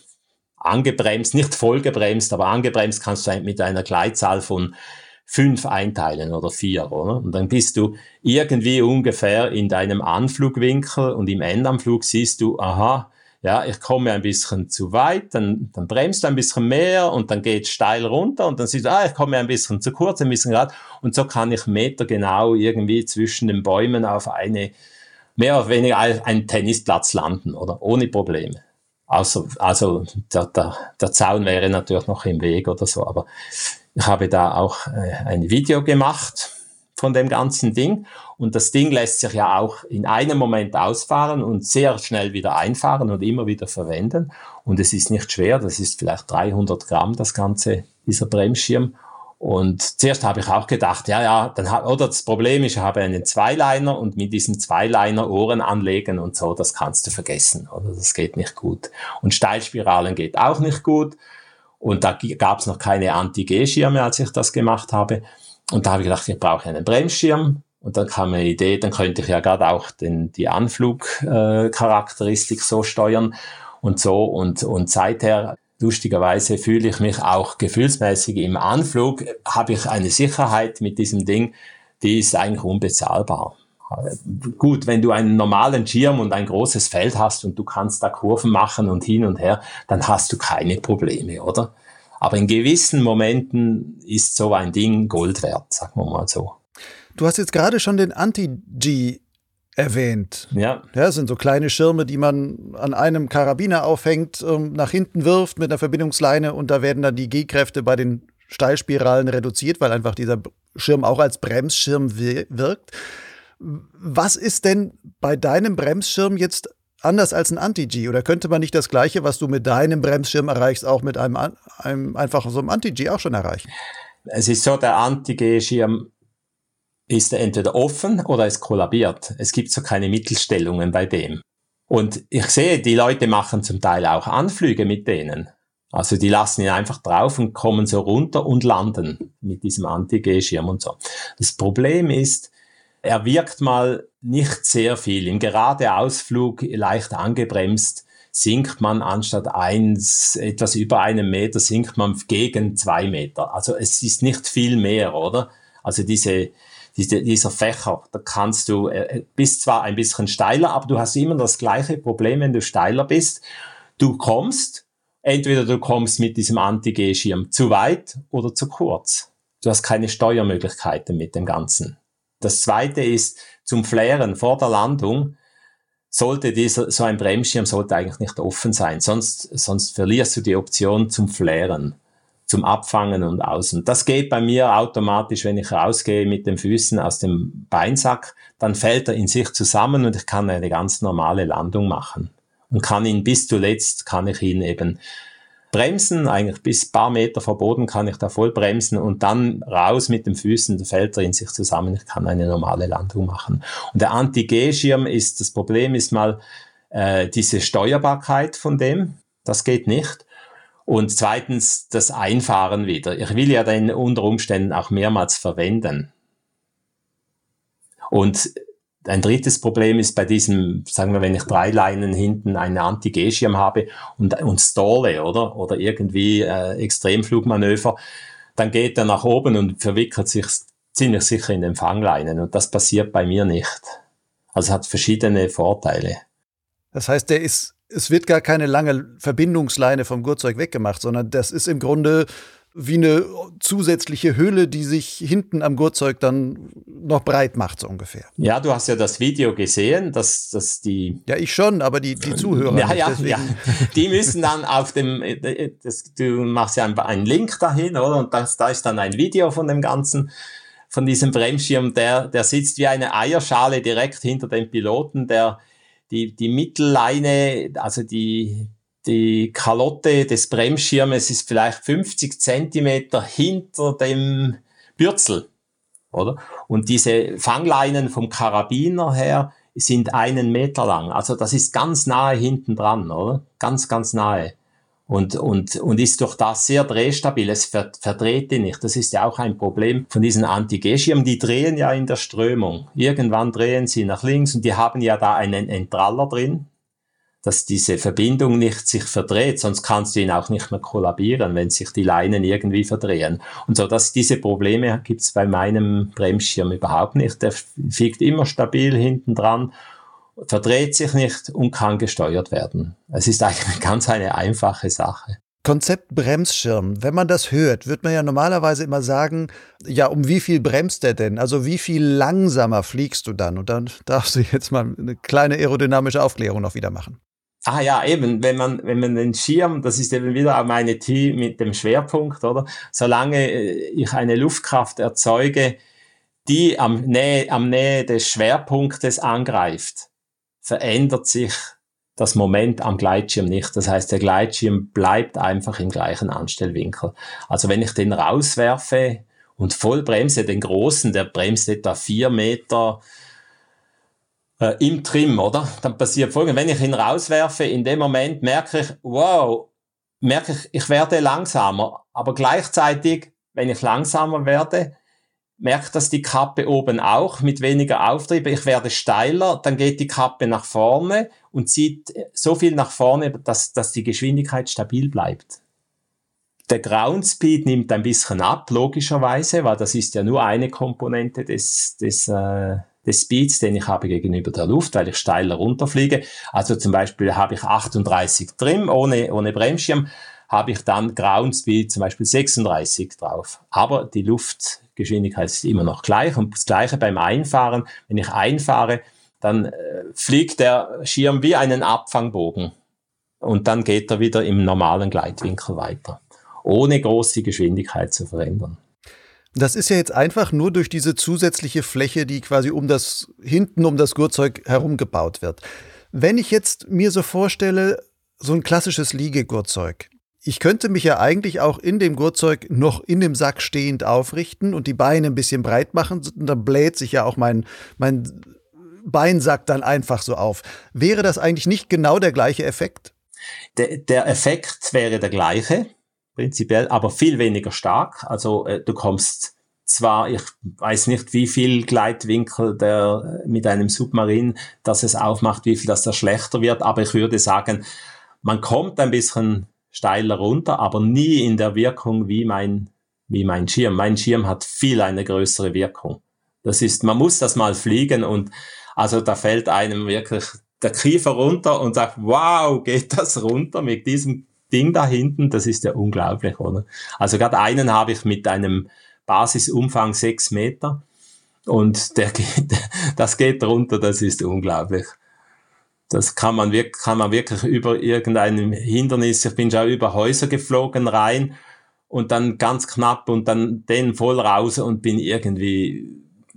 angebremst, nicht voll gebremst, aber angebremst kannst du mit einer Gleitzahl von fünf einteilen oder vier, oder? Und dann bist du irgendwie ungefähr in deinem Anflugwinkel und im Endanflug siehst du, aha, ja, ich komme ein bisschen zu weit, dann, dann bremst du ein bisschen mehr und dann geht es steil runter und dann siehst du, ah, ich komme ein bisschen zu kurz, ein bisschen gerade und so kann ich Meter genau irgendwie zwischen den Bäumen auf eine, mehr oder weniger einen Tennisplatz landen, oder? Ohne Probleme. Also, also der, der, der Zaun wäre natürlich noch im Weg oder so, aber ich habe da auch äh, ein Video gemacht von dem ganzen Ding. Und das Ding lässt sich ja auch in einem Moment ausfahren und sehr schnell wieder einfahren und immer wieder verwenden. Und es ist nicht schwer, das ist vielleicht 300 Gramm, das ganze, dieser Bremsschirm. Und zuerst habe ich auch gedacht, ja, ja, dann oder das Problem ist, ich habe einen Zweiliner und mit diesem Zweiliner Ohren anlegen und so, das kannst du vergessen, oder? Das geht nicht gut. Und Steilspiralen geht auch nicht gut. Und da gab es noch keine Anti-G-Schirme, als ich das gemacht habe. Und da habe ich gedacht, ich brauche einen Bremsschirm. Und dann kam eine Idee, dann könnte ich ja gerade auch den, die Anflugcharakteristik äh, so steuern und so. Und, und seither, lustigerweise, fühle ich mich auch gefühlsmäßig im Anflug, habe ich eine Sicherheit mit diesem Ding, die ist eigentlich unbezahlbar. Gut, wenn du einen normalen Schirm und ein großes Feld hast und du kannst da Kurven machen und hin und her, dann hast du keine Probleme, oder? Aber in gewissen Momenten ist so ein Ding Gold wert, sagen wir mal so. Du hast jetzt gerade schon den Anti-G erwähnt. Ja. ja. Das sind so kleine Schirme, die man an einem Karabiner aufhängt, ähm, nach hinten wirft mit einer Verbindungsleine und da werden dann die G-Kräfte bei den Steilspiralen reduziert, weil einfach dieser Schirm auch als Bremsschirm wirkt. Was ist denn bei deinem Bremsschirm jetzt anders als ein Anti-G? Oder könnte man nicht das Gleiche, was du mit deinem Bremsschirm erreichst, auch mit einem, einem einfach so einem Anti-G auch schon erreichen? Es ist so, der Anti-G-Schirm ist entweder offen oder es kollabiert. Es gibt so keine Mittelstellungen bei dem. Und ich sehe, die Leute machen zum Teil auch Anflüge mit denen. Also die lassen ihn einfach drauf und kommen so runter und landen mit diesem Anti-G-Schirm und so. Das Problem ist, er wirkt mal nicht sehr viel. Im Geradeausflug leicht angebremst sinkt man anstatt eins, etwas über einem Meter, sinkt man gegen zwei Meter. Also es ist nicht viel mehr, oder? Also diese, diese dieser Fächer, da kannst du, äh, bist zwar ein bisschen steiler, aber du hast immer das gleiche Problem, wenn du steiler bist. Du kommst, entweder du kommst mit diesem Anti-G-Schirm zu weit oder zu kurz. Du hast keine Steuermöglichkeiten mit dem Ganzen. Das zweite ist, zum Flären vor der Landung sollte dieser, so ein Bremsschirm sollte eigentlich nicht offen sein, sonst, sonst verlierst du die Option zum Flären, zum Abfangen und außen. Das geht bei mir automatisch, wenn ich rausgehe mit den Füßen aus dem Beinsack, dann fällt er in sich zusammen und ich kann eine ganz normale Landung machen. Und kann ihn bis zuletzt, kann ich ihn eben bremsen, eigentlich bis paar Meter vor Boden kann ich da voll bremsen und dann raus mit den Füßen, da fällt er in sich zusammen, ich kann eine normale Landung machen. Und der Anti-G-Schirm ist, das Problem ist mal äh, diese Steuerbarkeit von dem, das geht nicht. Und zweitens das Einfahren wieder. Ich will ja den unter Umständen auch mehrmals verwenden. Und ein drittes Problem ist bei diesem, sagen wir, wenn ich drei Leinen hinten einen Anti-G-Schirm habe und, und stalle, oder? Oder irgendwie äh, Extremflugmanöver, dann geht er nach oben und verwickelt sich ziemlich sicher in den Fangleinen. Und das passiert bei mir nicht. Also hat verschiedene Vorteile. Das heißt, der ist, es wird gar keine lange Verbindungsleine vom Gurtzeug weggemacht, sondern das ist im Grunde wie eine zusätzliche Hülle, die sich hinten am Gurtzeug dann noch breit macht, so ungefähr. Ja, du hast ja das Video gesehen, dass, dass die. Ja, ich schon, aber die, die Zuhörer. Ja, ja, ja. Die müssen dann auf dem. Das, du machst ja einen Link dahin, oder? Und das, da ist dann ein Video von dem Ganzen, von diesem Bremsschirm, der, der sitzt wie eine Eierschale direkt hinter dem Piloten, der die, die Mittelleine, also die, die Kalotte des Bremsschirmes ist vielleicht 50 Zentimeter hinter dem Bürzel, oder? Und diese Fangleinen vom Karabiner her sind einen Meter lang. Also das ist ganz nahe hinten dran, oder? Ganz, ganz nahe. Und, und, und ist durch das sehr drehstabil. Es verdreht die nicht. Das ist ja auch ein Problem von diesen Anti-G-Schirmen. Die drehen ja in der Strömung. Irgendwann drehen sie nach links und die haben ja da einen Entraller drin dass diese Verbindung nicht sich verdreht, sonst kannst du ihn auch nicht mehr kollabieren, wenn sich die Leinen irgendwie verdrehen. Und so, dass diese Probleme gibt's bei meinem Bremsschirm überhaupt nicht. Der fliegt immer stabil hinten dran, verdreht sich nicht und kann gesteuert werden. Es ist eigentlich ganz eine einfache Sache. Konzept Bremsschirm. Wenn man das hört, wird man ja normalerweise immer sagen, ja, um wie viel bremst der denn? Also wie viel langsamer fliegst du dann? Und dann darfst du jetzt mal eine kleine aerodynamische Aufklärung noch wieder machen. Ah ja, eben, wenn man, wenn man den Schirm, das ist eben wieder auch meine T mit dem Schwerpunkt, oder? Solange äh, ich eine Luftkraft erzeuge, die am Nähe, am Nähe des Schwerpunktes angreift, verändert sich das Moment am Gleitschirm nicht. Das heißt, der Gleitschirm bleibt einfach im gleichen Anstellwinkel. Also wenn ich den rauswerfe und voll bremse, den großen, der bremst etwa vier Meter äh, im Trim, oder? Dann passiert folgendes, wenn ich ihn rauswerfe, in dem Moment merke ich, wow, merke ich, ich werde langsamer. Aber gleichzeitig, wenn ich langsamer werde, merkt das die Kappe oben auch mit weniger Auftrieb. Ich werde steiler, dann geht die Kappe nach vorne und zieht so viel nach vorne, dass, dass die Geschwindigkeit stabil bleibt. Der Ground Speed nimmt ein bisschen ab, logischerweise, weil das ist ja nur eine Komponente des, des, äh, des Speeds, den ich habe gegenüber der Luft, weil ich steiler runterfliege. Also zum Beispiel habe ich 38 Trim ohne, ohne Bremsschirm, habe ich dann Ground Speed zum Beispiel 36 drauf. Aber die Luftgeschwindigkeit ist immer noch gleich und das gleiche beim Einfahren. Wenn ich einfahre, dann äh, fliegt der Schirm wie einen Abfangbogen und dann geht er wieder im normalen Gleitwinkel weiter, ohne große Geschwindigkeit zu verändern. Das ist ja jetzt einfach nur durch diese zusätzliche Fläche, die quasi um das, hinten um das Gurtzeug herum gebaut wird. Wenn ich jetzt mir so vorstelle, so ein klassisches Liegegurtzeug. Ich könnte mich ja eigentlich auch in dem Gurtzeug noch in dem Sack stehend aufrichten und die Beine ein bisschen breit machen. Und dann bläht sich ja auch mein, mein Beinsack dann einfach so auf. Wäre das eigentlich nicht genau der gleiche Effekt? Der, der Effekt wäre der gleiche prinzipiell, aber viel weniger stark. Also äh, du kommst zwar, ich weiß nicht, wie viel Gleitwinkel der mit einem Submarin, dass es aufmacht, wie viel das da schlechter wird, aber ich würde sagen, man kommt ein bisschen steiler runter, aber nie in der Wirkung wie mein, wie mein Schirm. Mein Schirm hat viel eine größere Wirkung. Das ist, man muss das mal fliegen und also da fällt einem wirklich der Kiefer runter und sagt, wow, geht das runter mit diesem Ding da hinten, das ist ja unglaublich, oder? Also gerade einen habe ich mit einem Basisumfang sechs Meter und der geht, das geht runter, das ist unglaublich. Das kann man wirklich, kann man wirklich über irgendein Hindernis, ich bin schon über Häuser geflogen rein und dann ganz knapp und dann den voll raus und bin irgendwie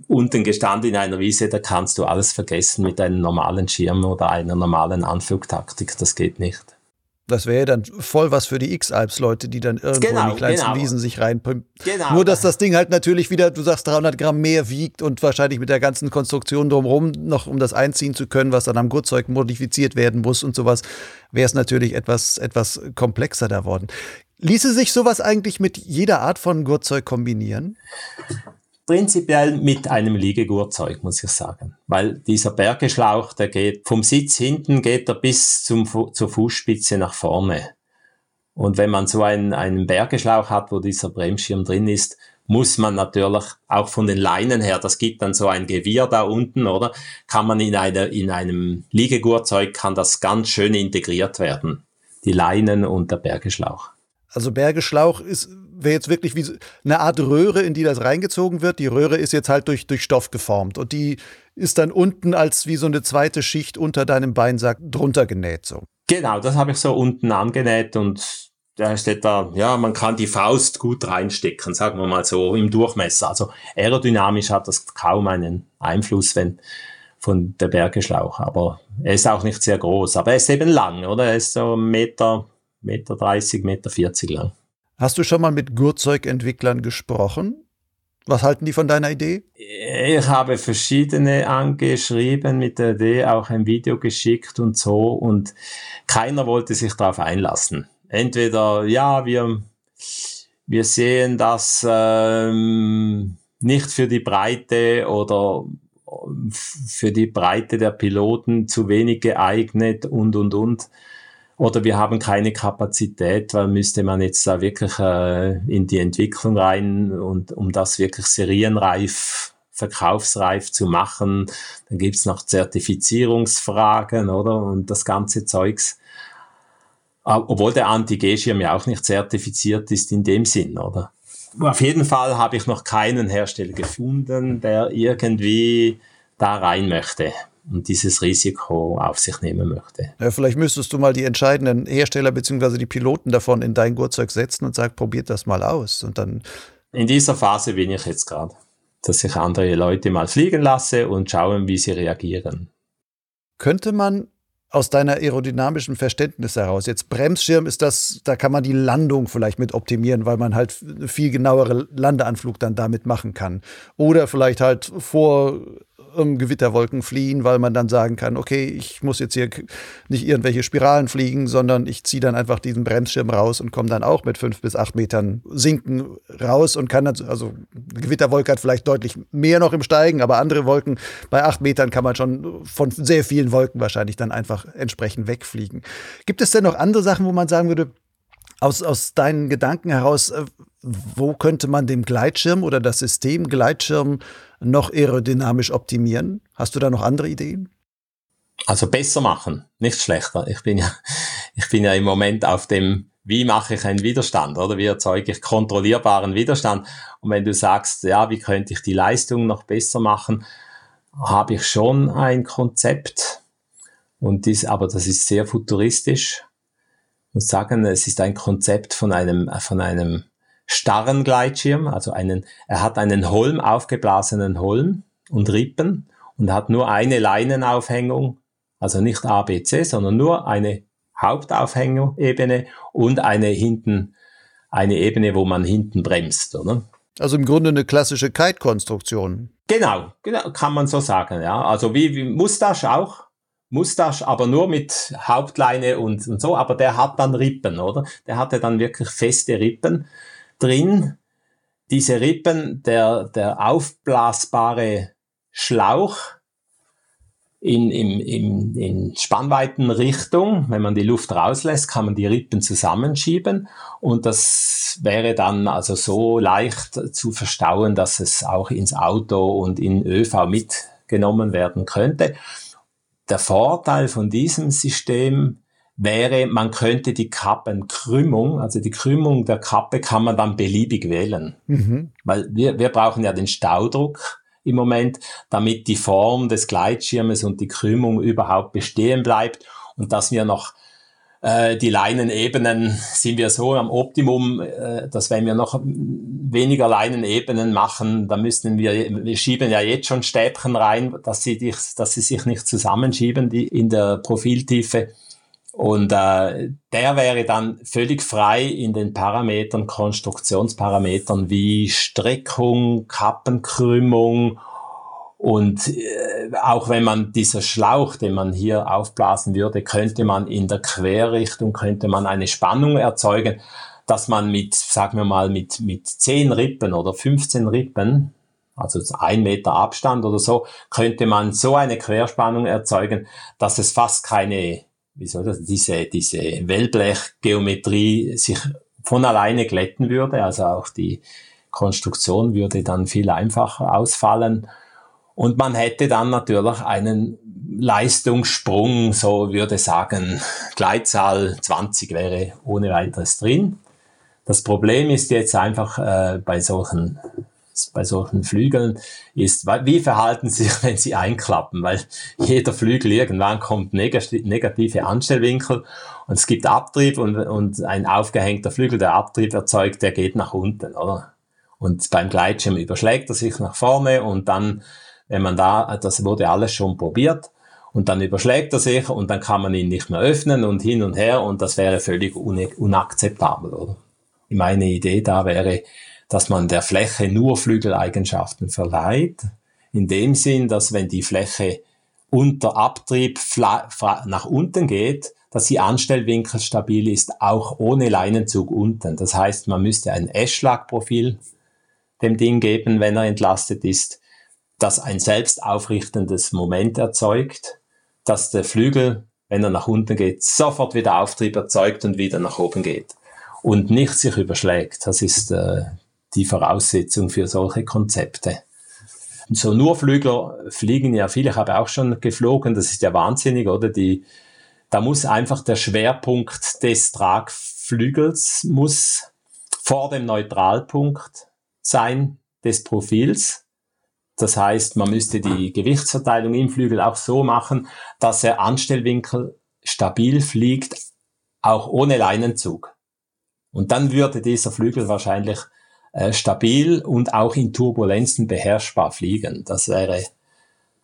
unten gestanden in einer Wiese, da kannst du alles vergessen mit einem normalen Schirm oder einer normalen Anflugtaktik, das geht nicht. Das wäre dann voll was für die X-Alps-Leute, die dann irgendwo genau, in die kleinsten genau. Wiesen sich reinpumpen. Genau. Nur, dass das Ding halt natürlich wieder, du sagst, 300 Gramm mehr wiegt und wahrscheinlich mit der ganzen Konstruktion drumherum noch, um das einziehen zu können, was dann am Gurtzeug modifiziert werden muss und sowas, wäre es natürlich etwas, etwas komplexer da worden. Ließe sich sowas eigentlich mit jeder Art von Gurtzeug kombinieren? Prinzipiell mit einem Liegegurtzeug, muss ich sagen. Weil dieser Bergeschlauch, der geht vom Sitz hinten, geht er bis zum, zur Fußspitze nach vorne. Und wenn man so einen, einen Bergeschlauch hat, wo dieser Bremsschirm drin ist, muss man natürlich auch von den Leinen her, das gibt dann so ein Gewirr da unten, oder? Kann man in, einer, in einem Liegegurtzeug, kann das ganz schön integriert werden. Die Leinen und der Bergeschlauch. Also Bergeschlauch ist wäre jetzt wirklich wie eine Art Röhre, in die das reingezogen wird. Die Röhre ist jetzt halt durch, durch Stoff geformt und die ist dann unten als wie so eine zweite Schicht unter deinem Beinsack drunter genäht. So. Genau, das habe ich so unten angenäht und da steht da, ja, man kann die Faust gut reinstecken, sagen wir mal so, im Durchmesser. Also aerodynamisch hat das kaum einen Einfluss, wenn von der Bergeschlauch. Aber er ist auch nicht sehr groß. Aber er ist eben lang, oder? Er ist so Meter, Meter 30, Meter 40 lang. Hast du schon mal mit Gurtzeugentwicklern gesprochen? Was halten die von deiner Idee? Ich habe verschiedene angeschrieben mit der Idee, auch ein Video geschickt und so und keiner wollte sich darauf einlassen. Entweder, ja, wir, wir sehen das ähm, nicht für die Breite oder für die Breite der Piloten zu wenig geeignet und, und, und. Oder wir haben keine Kapazität, weil müsste man jetzt da wirklich äh, in die Entwicklung rein und um das wirklich serienreif, verkaufsreif zu machen, dann gibt's noch Zertifizierungsfragen, oder? Und das ganze Zeugs. Obwohl der Anti-G-Schirm ja auch nicht zertifiziert ist in dem Sinn, oder? Auf jeden Fall habe ich noch keinen Hersteller gefunden, der irgendwie da rein möchte und dieses Risiko auf sich nehmen möchte. Ja, vielleicht müsstest du mal die entscheidenden Hersteller bzw. die Piloten davon in dein Gurtzeug setzen und sagen, probiert das mal aus. Und dann in dieser Phase bin ich jetzt gerade, dass ich andere Leute mal fliegen lasse und schauen, wie sie reagieren. Könnte man aus deiner aerodynamischen Verständnis heraus. Jetzt Bremsschirm ist das, da kann man die Landung vielleicht mit optimieren, weil man halt viel genauere Landeanflug dann damit machen kann. Oder vielleicht halt vor um Gewitterwolken fliehen, weil man dann sagen kann, okay, ich muss jetzt hier nicht irgendwelche Spiralen fliegen, sondern ich ziehe dann einfach diesen Bremsschirm raus und komme dann auch mit fünf bis acht Metern sinken raus und kann dann, also Gewitterwolke hat vielleicht deutlich mehr noch im Steigen, aber andere Wolken bei acht Metern kann man schon von sehr vielen Wolken wahrscheinlich dann einfach entsprechend wegfliegen. Gibt es denn noch andere Sachen, wo man sagen würde, aus, aus deinen Gedanken heraus, äh, wo könnte man den Gleitschirm oder das System Gleitschirm noch aerodynamisch optimieren? Hast du da noch andere Ideen? Also besser machen, nicht schlechter. Ich bin ja, ich bin ja im Moment auf dem, wie mache ich einen Widerstand oder wie erzeuge ich kontrollierbaren Widerstand? Und wenn du sagst, ja, wie könnte ich die Leistung noch besser machen, habe ich schon ein Konzept. Und dies, aber das ist sehr futuristisch. Ich muss sagen, es ist ein Konzept von einem, von einem starren Gleitschirm, also einen, er hat einen Holm, aufgeblasenen Holm und Rippen und hat nur eine Leinenaufhängung, also nicht ABC, sondern nur eine Hauptaufhängebene und eine hinten, eine Ebene, wo man hinten bremst, oder? Also im Grunde eine klassische Kite-Konstruktion. Genau, genau, kann man so sagen, ja. Also wie, wie Mustache auch. Mustache, aber nur mit Hauptleine und, und so, aber der hat dann Rippen, oder? Der hatte dann wirklich feste Rippen drin diese Rippen, der, der aufblasbare Schlauch in, in, in, in Spannweitenrichtung. Wenn man die Luft rauslässt, kann man die Rippen zusammenschieben und das wäre dann also so leicht zu verstauen, dass es auch ins Auto und in ÖV mitgenommen werden könnte. Der Vorteil von diesem System wäre, man könnte die Kappenkrümmung, also die Krümmung der Kappe kann man dann beliebig wählen. Mhm. Weil wir, wir brauchen ja den Staudruck im Moment, damit die Form des Gleitschirmes und die Krümmung überhaupt bestehen bleibt und dass wir noch äh, die Leinenebenen sind wir so am Optimum, äh, dass wenn wir noch weniger Leinenebenen machen, dann müssten wir, wir schieben ja jetzt schon Stäbchen rein, dass sie, dich, dass sie sich nicht zusammenschieben die in der Profiltiefe. Und äh, der wäre dann völlig frei in den Parametern, Konstruktionsparametern wie Streckung, Kappenkrümmung und äh, auch wenn man dieser Schlauch, den man hier aufblasen würde, könnte man in der Querrichtung, könnte man eine Spannung erzeugen, dass man mit, sagen wir mal, mit, mit 10 Rippen oder 15 Rippen, also ein Meter Abstand oder so, könnte man so eine Querspannung erzeugen, dass es fast keine wie soll das, diese, diese Wellblechgeometrie sich von alleine glätten würde, also auch die Konstruktion würde dann viel einfacher ausfallen. Und man hätte dann natürlich einen Leistungssprung, so würde sagen, Gleitzahl 20 wäre ohne weiteres drin. Das Problem ist jetzt einfach äh, bei solchen bei solchen Flügeln ist, wie verhalten sie sich, wenn sie einklappen? Weil jeder Flügel irgendwann kommt negative Anstellwinkel und es gibt Abtrieb und, und ein aufgehängter Flügel, der Abtrieb erzeugt, der geht nach unten, oder? Und beim Gleitschirm überschlägt er sich nach vorne und dann, wenn man da, das wurde alles schon probiert, und dann überschlägt er sich und dann kann man ihn nicht mehr öffnen und hin und her und das wäre völlig unakzeptabel, oder? Meine Idee da wäre, dass man der Fläche nur Flügeleigenschaften verleiht, in dem Sinn, dass wenn die Fläche unter Abtrieb nach unten geht, dass sie anstellwinkelstabil ist, auch ohne Leinenzug unten. Das heißt, man müsste ein Eschlagprofil dem Ding geben, wenn er entlastet ist. das ein selbst aufrichtendes Moment erzeugt, dass der Flügel, wenn er nach unten geht, sofort wieder Auftrieb erzeugt und wieder nach oben geht und nicht sich überschlägt. Das ist äh, die Voraussetzung für solche Konzepte. So nur Flügler fliegen ja viele, ich habe auch schon geflogen, das ist ja wahnsinnig, oder? Die, da muss einfach der Schwerpunkt des Tragflügels muss vor dem Neutralpunkt sein des Profils. Das heißt, man müsste die Gewichtsverteilung im Flügel auch so machen, dass er Anstellwinkel stabil fliegt, auch ohne Leinenzug. Und dann würde dieser Flügel wahrscheinlich äh, stabil und auch in Turbulenzen beherrschbar fliegen. Das wäre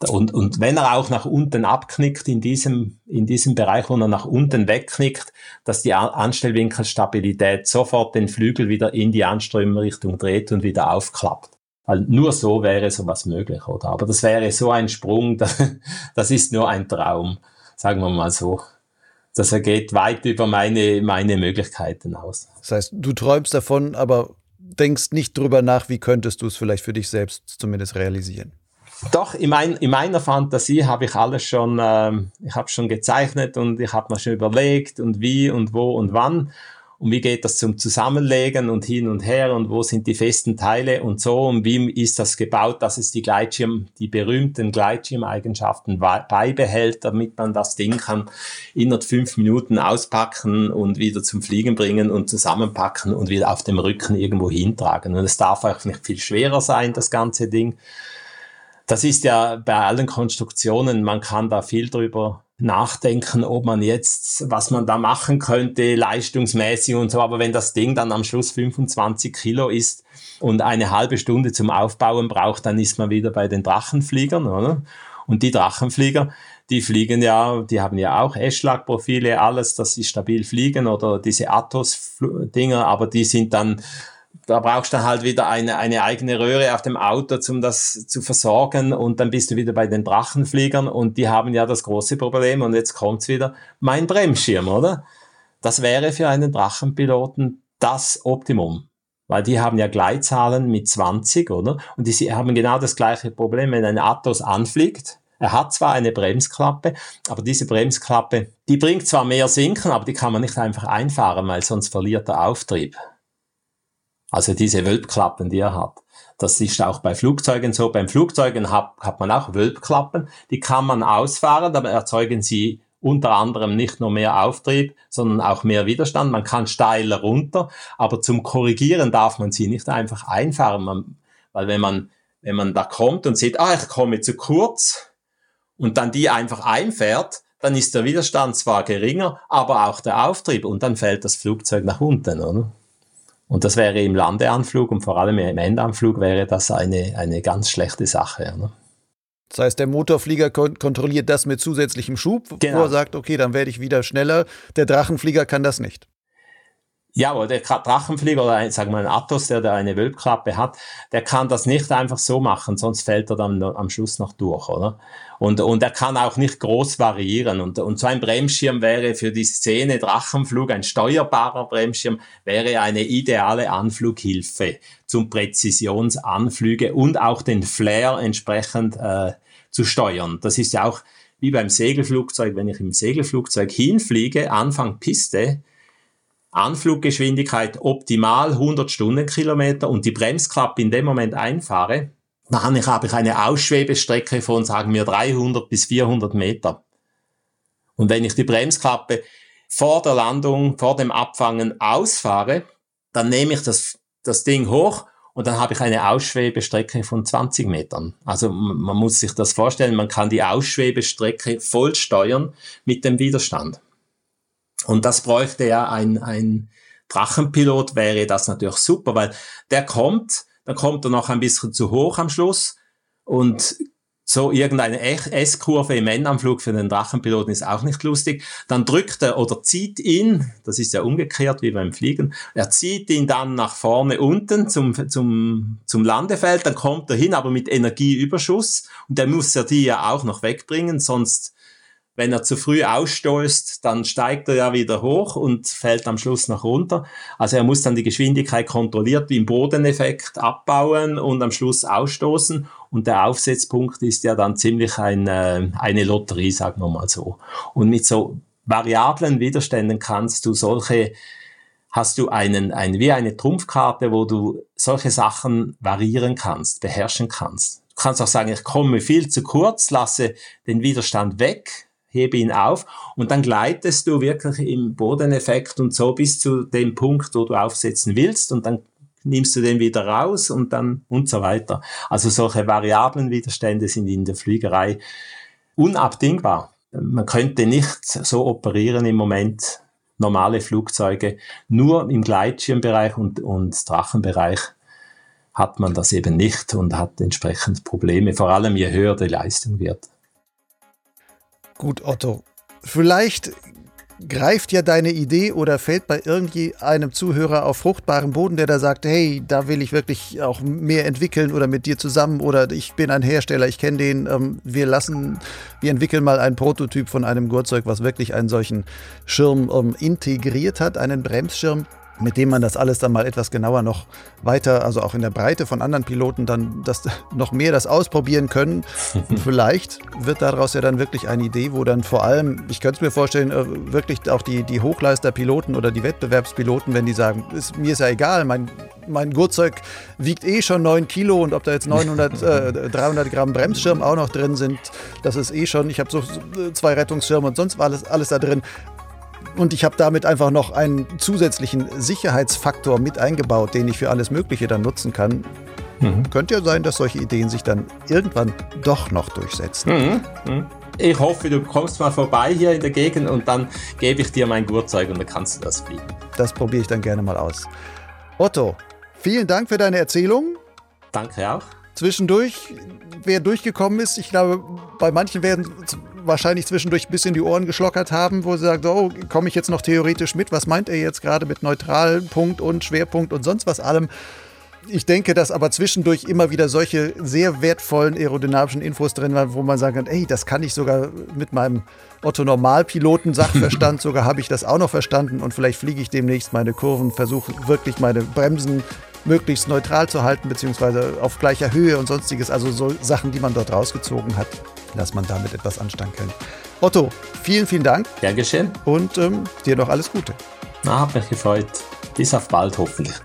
und, und wenn er auch nach unten abknickt in diesem, in diesem Bereich, wo er nach unten wegknickt, dass die Anstellwinkelstabilität sofort den Flügel wieder in die Anströmrichtung dreht und wieder aufklappt. Also nur so wäre sowas möglich, oder? Aber das wäre so ein Sprung, das, das ist nur ein Traum, sagen wir mal so. Das geht weit über meine, meine Möglichkeiten aus. Das heißt, du träumst davon, aber denkst nicht drüber nach, wie könntest du es vielleicht für dich selbst zumindest realisieren. Doch, in, mein, in meiner Fantasie habe ich alles schon, ähm, ich habe schon gezeichnet und ich habe mir schon überlegt und wie und wo und wann und wie geht das zum Zusammenlegen und hin und her und wo sind die festen Teile und so und wie ist das gebaut, dass es die Gleitschirm, die berühmten Gleitschirmeigenschaften beibehält, damit man das Ding kann innerhalb fünf Minuten auspacken und wieder zum Fliegen bringen und zusammenpacken und wieder auf dem Rücken irgendwo hintragen. Und es darf auch nicht viel schwerer sein, das ganze Ding. Das ist ja bei allen Konstruktionen, man kann da viel drüber nachdenken, ob man jetzt, was man da machen könnte, leistungsmäßig und so. Aber wenn das Ding dann am Schluss 25 Kilo ist und eine halbe Stunde zum Aufbauen braucht, dann ist man wieder bei den Drachenfliegern, oder? Und die Drachenflieger, die fliegen ja, die haben ja auch Eschlagprofile, alles, dass sie stabil fliegen oder diese Athos-Dinger, aber die sind dann da brauchst du halt wieder eine, eine eigene Röhre auf dem Auto, um das zu versorgen und dann bist du wieder bei den Drachenfliegern und die haben ja das große Problem und jetzt kommt's wieder, mein Bremsschirm, oder? Das wäre für einen Drachenpiloten das Optimum. Weil die haben ja Gleitzahlen mit 20, oder? Und die haben genau das gleiche Problem, wenn ein Athos anfliegt. Er hat zwar eine Bremsklappe, aber diese Bremsklappe, die bringt zwar mehr Sinken, aber die kann man nicht einfach einfahren, weil sonst verliert der Auftrieb. Also diese Wölbklappen, die er hat. Das ist auch bei Flugzeugen so. Beim Flugzeugen hat, hat man auch Wölbklappen. Die kann man ausfahren, aber erzeugen sie unter anderem nicht nur mehr Auftrieb, sondern auch mehr Widerstand. Man kann steiler runter, aber zum Korrigieren darf man sie nicht einfach einfahren, man, weil wenn man, wenn man da kommt und sieht, ah, ich komme zu kurz und dann die einfach einfährt, dann ist der Widerstand zwar geringer, aber auch der Auftrieb und dann fällt das Flugzeug nach unten, oder? Und das wäre im Landeanflug und vor allem im Endanflug wäre das eine, eine ganz schlechte Sache. Ne? Das heißt, der Motorflieger kon kontrolliert das mit zusätzlichem Schub, genau. wo er sagt, okay, dann werde ich wieder schneller. Der Drachenflieger kann das nicht. Ja, aber der Drachenflieger oder sagen wir ein Athos, der da eine Wölbklappe hat, der kann das nicht einfach so machen, sonst fällt er dann am Schluss noch durch, oder? Und, und er kann auch nicht groß variieren. Und, und so ein Bremsschirm wäre für die Szene Drachenflug, ein steuerbarer Bremsschirm, wäre eine ideale Anflughilfe zum Präzisionsanflüge und auch den Flair entsprechend äh, zu steuern. Das ist ja auch wie beim Segelflugzeug, wenn ich im Segelflugzeug hinfliege, Anfang Piste, Anfluggeschwindigkeit optimal 100 Stundenkilometer und die Bremsklappe in dem Moment einfahre, dann habe ich eine Ausschwebestrecke von, sagen wir, 300 bis 400 Meter. Und wenn ich die Bremsklappe vor der Landung, vor dem Abfangen ausfahre, dann nehme ich das, das Ding hoch und dann habe ich eine Ausschwebestrecke von 20 Metern. Also man muss sich das vorstellen, man kann die Ausschwebestrecke voll steuern mit dem Widerstand. Und das bräuchte ja ein, ein Drachenpilot, wäre das natürlich super, weil der kommt, dann kommt er noch ein bisschen zu hoch am Schluss und so irgendeine S-Kurve im Endanflug für den Drachenpiloten ist auch nicht lustig. Dann drückt er oder zieht ihn, das ist ja umgekehrt wie beim Fliegen, er zieht ihn dann nach vorne unten zum, zum, zum Landefeld, dann kommt er hin, aber mit Energieüberschuss und der muss ja die ja auch noch wegbringen, sonst wenn er zu früh ausstößt, dann steigt er ja wieder hoch und fällt am Schluss nach runter. Also er muss dann die Geschwindigkeit kontrolliert wie im Bodeneffekt abbauen und am Schluss ausstoßen. und der Aufsetzpunkt ist ja dann ziemlich ein, äh, eine Lotterie, sagen wir mal so. Und mit so variablen Widerständen kannst du solche hast du einen, ein, wie eine Trumpfkarte, wo du solche Sachen variieren kannst, beherrschen kannst. Du kannst auch sagen, ich komme viel zu kurz, lasse den Widerstand weg, hebe ihn auf und dann gleitest du wirklich im Bodeneffekt und so bis zu dem Punkt, wo du aufsetzen willst und dann nimmst du den wieder raus und dann und so weiter. Also solche variablen Widerstände sind in der Fliegerei unabdingbar. Man könnte nicht so operieren im Moment normale Flugzeuge. Nur im Gleitschirmbereich und, und Drachenbereich hat man das eben nicht und hat entsprechend Probleme, vor allem je höher die Leistung wird. Gut, Otto. Vielleicht greift ja deine Idee oder fällt bei irgendeinem Zuhörer auf fruchtbaren Boden, der da sagt, hey, da will ich wirklich auch mehr entwickeln oder mit dir zusammen oder ich bin ein Hersteller, ich kenne den, ähm, wir lassen, wir entwickeln mal einen Prototyp von einem Gurtzeug, was wirklich einen solchen Schirm ähm, integriert hat, einen Bremsschirm mit dem man das alles dann mal etwas genauer noch weiter, also auch in der Breite von anderen Piloten dann das noch mehr das ausprobieren können. Und vielleicht wird daraus ja dann wirklich eine Idee, wo dann vor allem, ich könnte es mir vorstellen, äh, wirklich auch die, die Hochleisterpiloten oder die Wettbewerbspiloten, wenn die sagen, ist, mir ist ja egal, mein, mein Gurtzeug wiegt eh schon 9 Kilo und ob da jetzt 900, äh, 300 Gramm Bremsschirm auch noch drin sind, das ist eh schon, ich habe so zwei Rettungsschirme und sonst war alles, alles da drin. Und ich habe damit einfach noch einen zusätzlichen Sicherheitsfaktor mit eingebaut, den ich für alles Mögliche dann nutzen kann. Mhm. Könnte ja sein, dass solche Ideen sich dann irgendwann doch noch durchsetzen. Mhm. Mhm. Ich hoffe, du kommst mal vorbei hier in der Gegend und dann gebe ich dir mein Gurtzeug und dann kannst du das fliegen. Das probiere ich dann gerne mal aus. Otto, vielen Dank für deine Erzählung. Danke auch. Zwischendurch, wer durchgekommen ist, ich glaube, bei manchen werden wahrscheinlich zwischendurch ein bisschen die Ohren geschlockert haben, wo sie sagen, oh, komme ich jetzt noch theoretisch mit? Was meint er jetzt gerade mit Neutralpunkt und Schwerpunkt und sonst was allem? Ich denke, dass aber zwischendurch immer wieder solche sehr wertvollen aerodynamischen Infos drin waren, wo man sagen kann, ey, das kann ich sogar mit meinem Otto-Normalpiloten-Sachverstand, sogar habe ich das auch noch verstanden und vielleicht fliege ich demnächst meine Kurven, versuche wirklich meine Bremsen möglichst neutral zu halten, beziehungsweise auf gleicher Höhe und sonstiges, also so Sachen, die man dort rausgezogen hat dass man damit etwas anstellen kann. Otto, vielen, vielen Dank. Gern geschehen. Und ähm, dir noch alles Gute. Na, hat mich gefreut. Bis auf bald hoffentlich.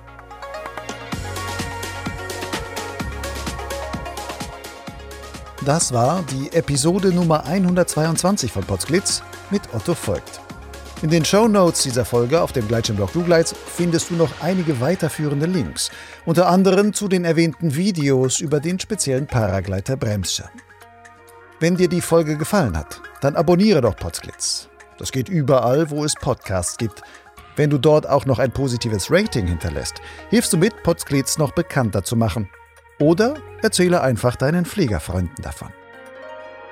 Das war die Episode Nummer 122 von Potsglitz mit Otto Folgt. In den Show Notes dieser Folge auf dem Gleitschirmblog Dougleits findest du noch einige weiterführende Links, unter anderem zu den erwähnten Videos über den speziellen Paragleiter Bremsschirm. Wenn dir die Folge gefallen hat, dann abonniere doch Potsglitz. Das geht überall, wo es Podcasts gibt. Wenn du dort auch noch ein positives Rating hinterlässt, hilfst du mit, Potsglitz noch bekannter zu machen. Oder erzähle einfach deinen Fliegerfreunden davon.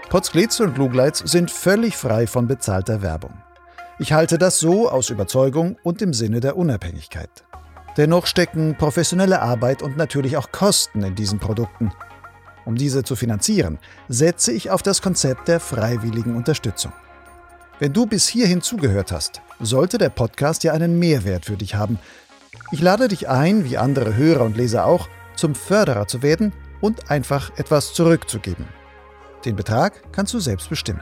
Potsglitz und Lugleitz sind völlig frei von bezahlter Werbung. Ich halte das so aus Überzeugung und im Sinne der Unabhängigkeit. Dennoch stecken professionelle Arbeit und natürlich auch Kosten in diesen Produkten. Um diese zu finanzieren, setze ich auf das Konzept der freiwilligen Unterstützung. Wenn du bis hierhin zugehört hast, sollte der Podcast ja einen Mehrwert für dich haben. Ich lade dich ein, wie andere Hörer und Leser auch, zum Förderer zu werden und einfach etwas zurückzugeben. Den Betrag kannst du selbst bestimmen.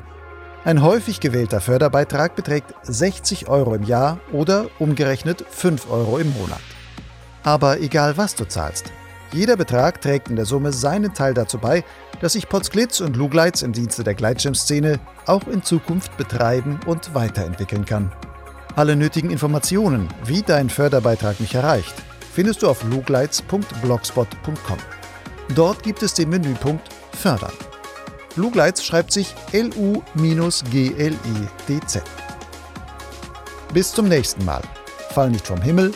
Ein häufig gewählter Förderbeitrag beträgt 60 Euro im Jahr oder umgerechnet 5 Euro im Monat. Aber egal was du zahlst, jeder Betrag trägt in der Summe seinen Teil dazu bei, dass sich Potsglitz und Lugleitz im Dienste der Gleitschirmszene auch in Zukunft betreiben und weiterentwickeln kann. Alle nötigen Informationen, wie dein Förderbeitrag mich erreicht, findest du auf lugleitz.blogspot.com. Dort gibt es den Menüpunkt Fördern. Lugleitz schreibt sich L-U-G-L-I-D-Z. Bis zum nächsten Mal. Fall nicht vom Himmel.